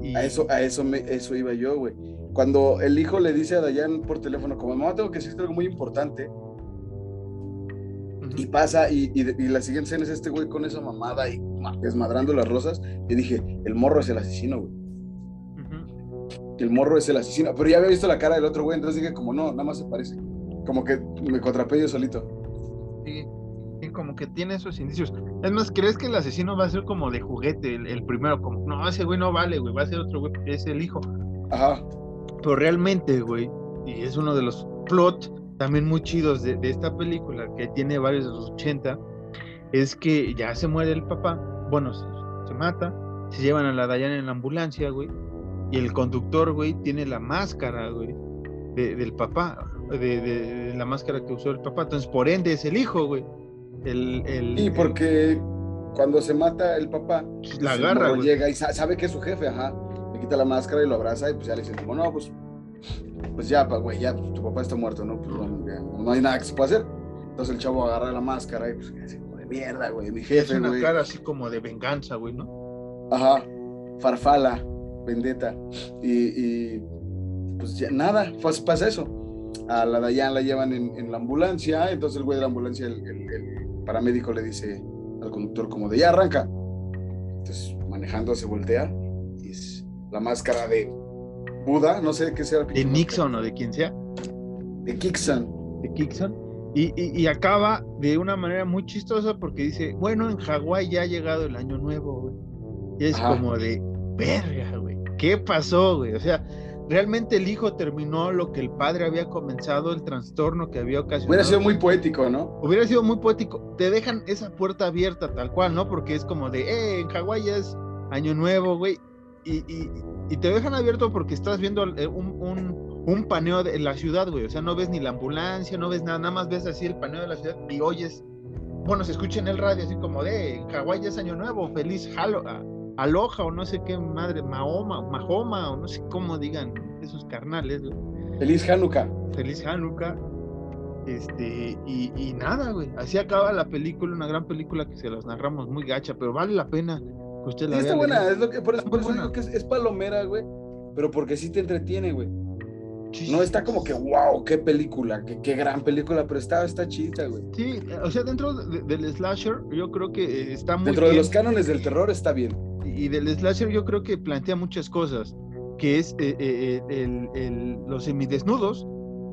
Y, A eso, a eso, me, eso iba yo, güey. Cuando el hijo le dice a Dayan por teléfono, como mamá, tengo que decirte algo muy importante, y pasa, y, y, y la siguiente escena es este güey con esa mamada y ma, desmadrando las rosas, y dije, el morro es el asesino, güey. El morro es el asesino. Pero ya había visto la cara del otro güey, entonces dije, como no, nada más se parece. Como que me contrapé yo solito. Sí, sí, como que tiene esos indicios. Es más, ¿crees que el asesino va a ser como de juguete, el, el primero? Como, no, ese güey no vale, güey, va a ser otro güey, porque es el hijo. Ajá. Pero realmente, güey, y es uno de los plot también muy chidos de, de esta película, que tiene varios de los 80, es que ya se muere el papá, bueno, se, se mata, se llevan a la Dayana en la ambulancia, güey, y el conductor, güey, tiene la máscara, güey, de- del papá, de, de- de la máscara que usó el papá, entonces por ende es el hijo, güey. El, el, Y el- porque cuando se mata el papá, la el agarra, morro güey. llega y sa- sabe que es su jefe, ajá. Le quita la máscara y lo abraza y pues ya le dicen como, no, pues, pues ya, güey, ya, pues, tu papá está muerto, ¿no? Pues no, ya, no hay nada que se pueda hacer. Entonces el chavo agarra la máscara y pues así como de mierda, güey, mi Es jefe, una güey. cara así como de venganza, güey, ¿no? Ajá, farfala, vendetta. Y, y, pues ya nada, pas- pasa eso. A la Dayan la llevan en, en la ambulancia, entonces el güey de la ambulancia, el, el- el paramédico le dice al conductor como de ya arranca. Entonces manejando se voltea y es la máscara de Buda, no sé qué sea. De Nixon o de quien sea. De Kixon. de Kixon. Y, y- y acaba de una manera muy chistosa porque dice, bueno, en Hawái ya ha llegado el año nuevo, güey. Y es Ajá. como de, verga, güey. ¿Qué pasó, güey? O sea, realmente el hijo terminó lo que el padre había comenzado, el trastorno que había ocasionado. Hubiera sido muy poético, ¿no? Hubiera sido muy poético. Te dejan esa puerta abierta tal cual, ¿no? Porque es como de, eh, en Hawái es año nuevo, güey. Y, y- y te dejan abierto porque estás viendo eh, un, un, un paneo de la ciudad, güey. O sea, no ves ni la ambulancia, no ves nada, nada más ves así el paneo de la ciudad y oyes, bueno, se escucha en el radio así como de, en Hawái es año nuevo, feliz Halo, a- aloha o no sé qué madre, Mahoma, Mahoma o no sé cómo digan esos carnales, güey Feliz Hanukkah. feliz Hanukkah. Este, y, y nada, güey. Así acaba la película, una gran película que se las narramos muy gacha, pero vale la pena que usted la Sí, está vea. buena, es lo que, por eso, por digo que es, es palomera, güey. Pero porque sí te entretiene, güey. No está como que, wow, qué película, qué, qué gran película, pero está, está chida, güey. Sí, o sea, dentro de- del slasher, yo creo que eh, está muy Dentro de los cánones del terror está bien. Y del slasher, yo creo que plantea muchas cosas, que es eh, eh, eh, el- el- los semidesnudos,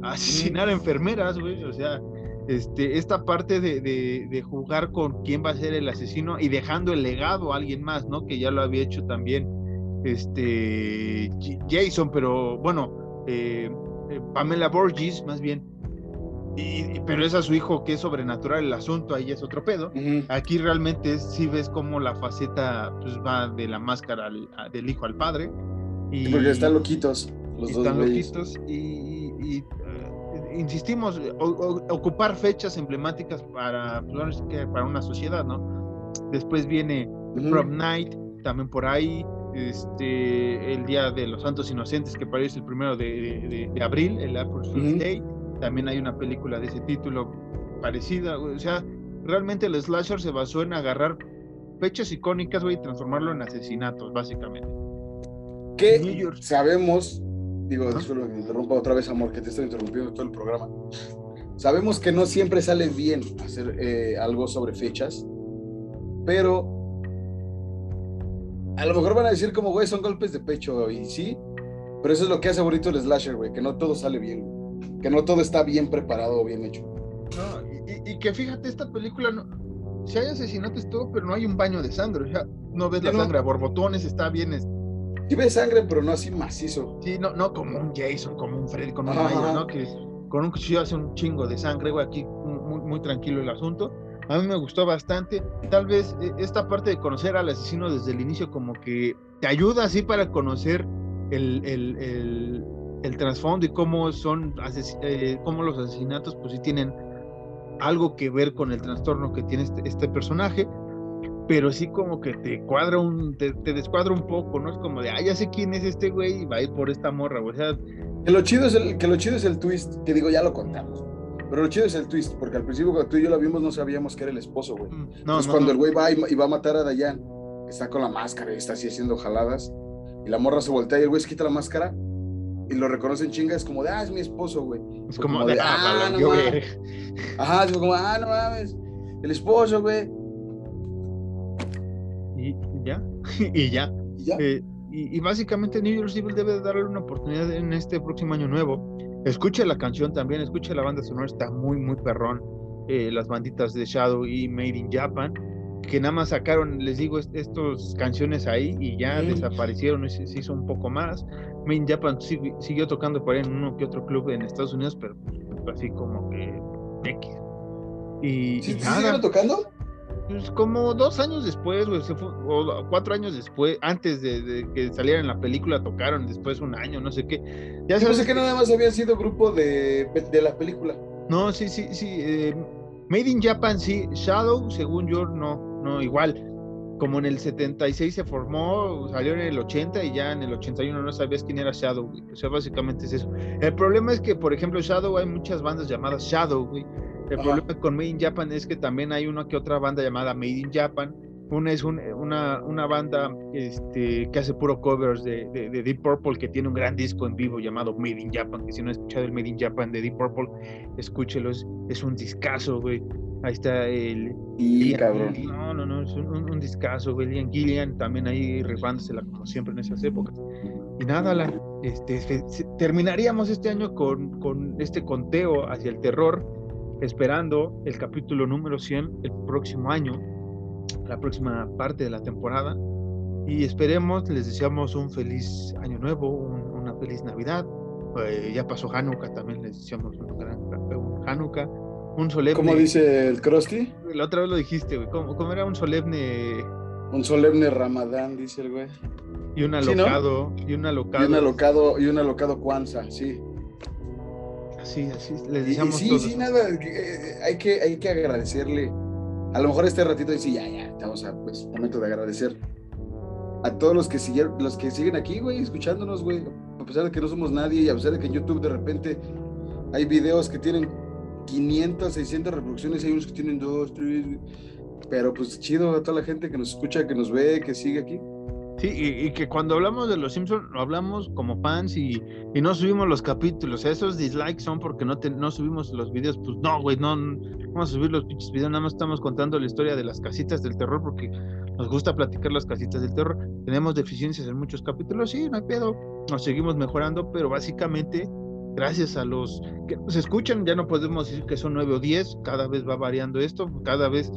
asesinar a enfermeras, güey. O sea, este, esta parte de, de- de jugar con quién va a ser el asesino y dejando el legado a alguien más, ¿no? Que ya lo había hecho también este Jason, pero bueno, eh, Pamela Borges, más bien. Y- pero es a su hijo que es sobrenatural el asunto, ahí es otro pedo. Aquí realmente es- sí ves cómo la faceta pues, va de la máscara al- a- del hijo al padre. Y, Sí, Porque están loquitos los y dos están loquitos y, eh, insistimos, o- o- ocupar fechas emblemáticas para, pues, para una sociedad, ¿no? Después viene Ujú. Prom Night, también por ahí, este, el Día de los Santos Inocentes, que parece el primero de, de- de- de abril, el April Fool's. Day, también hay una película de ese título parecida, o sea, realmente el slasher se basó en agarrar fechas icónicas, güey, y transformarlo en asesinatos, básicamente. Que sabemos, digo, disculpa que me interrumpa otra vez, amor, que te estoy interrumpiendo todo el programa. Sabemos que no siempre sale bien hacer eh, algo sobre fechas, pero a lo mejor van a decir como, güey, son golpes de pecho, y sí, pero eso es lo que hace bonito el slasher, güey, que no todo sale bien, que no todo está bien preparado o bien hecho. No, y, que fíjate, esta película, no, si hay asesinatos todo, pero no hay un baño de sangre, sea, no ves la sangre a borbotones, está bien. Es... Sí ves sangre, pero no así macizo. Sí, no, no como un Jason, como un Freddy, como un Mayer, ¿no? Que con un cuchillo hace un chingo de sangre, güey, aquí muy, muy tranquilo el asunto. A mí me gustó bastante. Tal vez eh, esta parte de conocer al asesino desde el inicio como que te ayuda así para conocer el, el, el, trasfondo y cómo son eh, cómo los asesinatos pues sí tienen algo que ver con el trastorno que tiene este, este personaje, pero sí como que te cuadra un, te, descuadra un poco, ¿no? Es como de, ah, ya sé quién es este güey y va a ir por esta morra, o sea. Que lo chido es el, que lo chido es el twist, que digo, ya lo contamos. Pero lo chido es el twist, porque al principio cuando tú y yo lo vimos no sabíamos que era el esposo, güey. Mm, no, Entonces cuando el güey va y, va a matar a Dayan, está con la máscara y está así haciendo jaladas, y la morra se voltea y el güey se quita la máscara y lo reconocen chinga, es como de, ah, es mi esposo, güey. Es como, de, ah, ah no mames. Ajá, es como, ah, no mames, el esposo, güey. Y ya, y ya. Y, ya? Eh, y, básicamente New York Civil debe darle una oportunidad en este próximo año nuevo. Escuche la canción también, escuche la banda sonora, está muy, muy perrón. Eh, las banditas de Shadow y Made in Japan que nada más sacaron, les digo, estas canciones ahí y ya desaparecieron y se, hizo un poco más. Main Japan siguió tocando por ahí en uno que otro club en Estados Unidos, pero así como que X. Y, ¿Sí, siguieron tocando? Pues como dos años después, o cuatro años después, antes de, que salieran la película, tocaron después un año, no sé qué. Ya no sé que nada más había sido grupo de, de la película. No, sí, sí, sí. Eh, Made in Japan, sí. Shadow, según yo, no no, igual, como en el 76 se formó, salió en el 80 y ya en el 81 no sabías quién era Shadow, O sea, básicamente es eso. El problema es que, por ejemplo, Shadow, hay muchas bandas llamadas Shadow, El problema con Made in Japan es que también hay una que otra banda llamada Made in Japan, una es una, una, banda este, que hace puro covers de, de, Deep Purple, que tiene un gran disco en vivo llamado Made in Japan, que si no ha escuchado el Made in Japan de Deep Purple, escúchelo, es, un discazo, güey. Ahí está el... Y cabrón. No, no, no, es un, un, discazo, güey. Liam Gillian también ahí rifándosela como siempre en esas épocas. Y nada, la, este, terminaríamos este año con, con este conteo hacia el terror, esperando el capítulo número 100 el próximo año la próxima parte de la temporada. Y esperemos, les deseamos un feliz año nuevo, una feliz Navidad. Eh, ya pasó Hanukkah, también les deseamos un gran un Hanukkah. Un solemne. ¿Cómo dice el Krusty? La otra vez lo dijiste, güey. ¿Cómo, era un solemne? Un solemne Ramadán, dice el güey. Y un alocado, y un alocado. Y un alocado, y un alocado Kwanzaa, sí. Así, así, les deseamos. sí, sí, nada, eh, hay, que, hay que agradecerle a lo mejor este ratito dice, ya, ya, estamos a pues, momento de agradecer a todos los que siguen, los que siguen aquí, güey, escuchándonos, güey, a pesar de que no somos nadie y a pesar de que en YouTube de repente hay videos que tienen 500, 600 reproducciones, hay unos que tienen 2, 3, pero pues chido a toda la gente que nos escucha, que nos ve, que sigue aquí. Sí, y, que cuando hablamos de los Simpsons, lo hablamos como fans y, y, no subimos los capítulos. Esos dislikes son porque no, no subimos los videos. Pues no, güey, no, vamos a subir los pinches videos. Nada más estamos contando la historia de las casitas del terror porque nos gusta platicar las casitas del terror. Tenemos deficiencias en muchos capítulos, sí, no hay pedo. Nos seguimos mejorando, pero básicamente, gracias a los que nos escuchan, ya no podemos decir que son nueve o diez. Cada vez va variando esto. Cada vez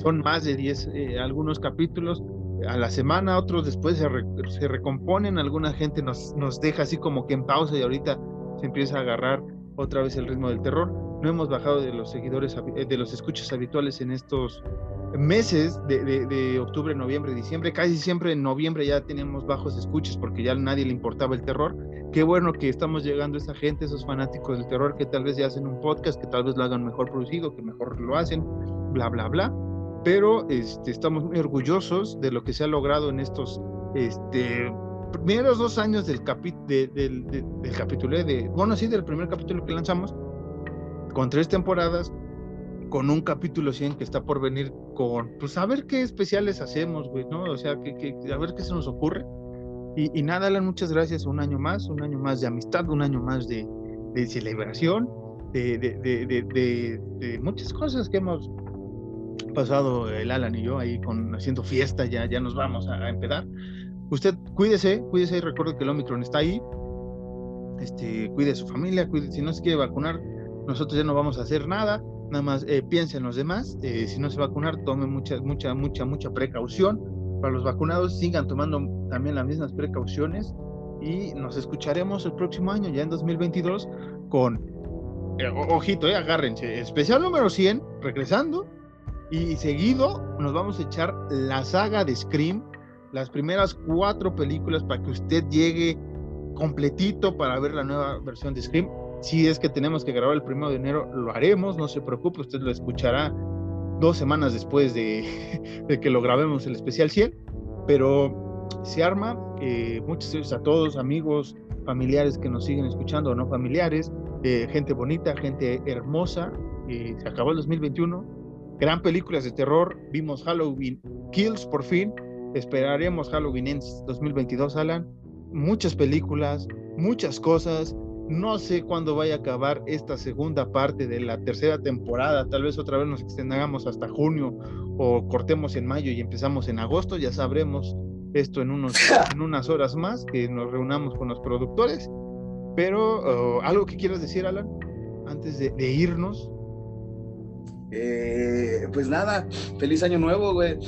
son más de diez eh, algunos capítulos a la semana, otros después se, recomponen, alguna gente nos, nos deja así como que en pausa y ahorita se empieza a agarrar otra vez el ritmo del terror. No hemos bajado de los seguidores, eh, de los escuchas habituales en estos meses de, octubre, noviembre, diciembre. Casi siempre en noviembre ya teníamos bajos escuchas porque ya a nadie le importaba el terror. Qué bueno que estamos llegando a esa gente, esos fanáticos del terror que tal vez ya hacen un podcast, que tal vez lo hagan mejor producido, que mejor lo hacen, bla, bla, bla pero este, estamos muy orgullosos de lo que se ha logrado en estos este, primeros dos años del, del, del, capítulo, de, bueno, sí, del primer capítulo que lanzamos. con tres temporadas, con un capítulo 100 que está por venir, con, pues a ver qué especiales hacemos, güey, ¿no? O sea, que, que, a ver qué se nos ocurre. Y, y, nada, Alan, muchas gracias. Un año más, un año más de amistad, un año más de, de celebración, de, de, de, muchas cosas que hemos pasado el Alan y yo ahí con haciendo fiesta, ya, ya nos vamos a, a empezar. Usted cuídese, cuídese y recuerde que el Omicron está ahí. Este, cuide a su familia, cuide, si no se quiere vacunar, nosotros ya no vamos a hacer nada, nada más eh, piensen en los demás, eh, si no se vacunar, tomen mucha, mucha, mucha, mucha precaución. Para los vacunados, sigan tomando también las mismas precauciones y nos escucharemos el próximo año, ya en 2022, con, eh, ojito, eh, agárrense, especial número 100, regresando, y seguido nos vamos a echar la saga de Scream, las primeras cuatro películas para que usted llegue completito para ver la nueva versión de Scream. Si es que tenemos que grabar el primero de enero, lo haremos, no se preocupe, usted lo escuchará dos semanas después de, que lo grabemos el especial 100, pero se arma. Eh, muchas gracias a todos, amigos, familiares que nos siguen escuchando o no familiares, eh, gente bonita, gente hermosa. Eh, se acabó el 2021. Gran películas de terror. Vimos Halloween Kills por fin. Esperaremos Halloween Ends 2022, Alan. Muchas películas, muchas cosas. No sé cuándo vaya a acabar esta segunda parte de la tercera temporada. Tal vez otra vez nos extendamos hasta junio o cortemos en mayo y empezamos en agosto. Ya sabremos esto en, unos, en unas horas más que nos reunamos con los productores. Pero, uh, ¿algo que quieras decir, Alan, antes de, de irnos? Eh, pues nada, feliz año nuevo, güey.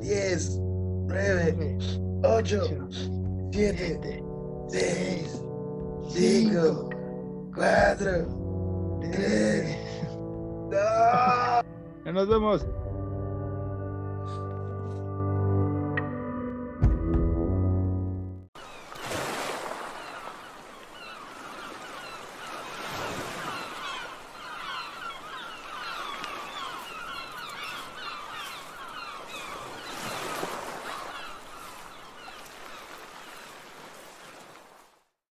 10, 9, 8, 7, 6, 5, 4, 3, 2. Nos vemos.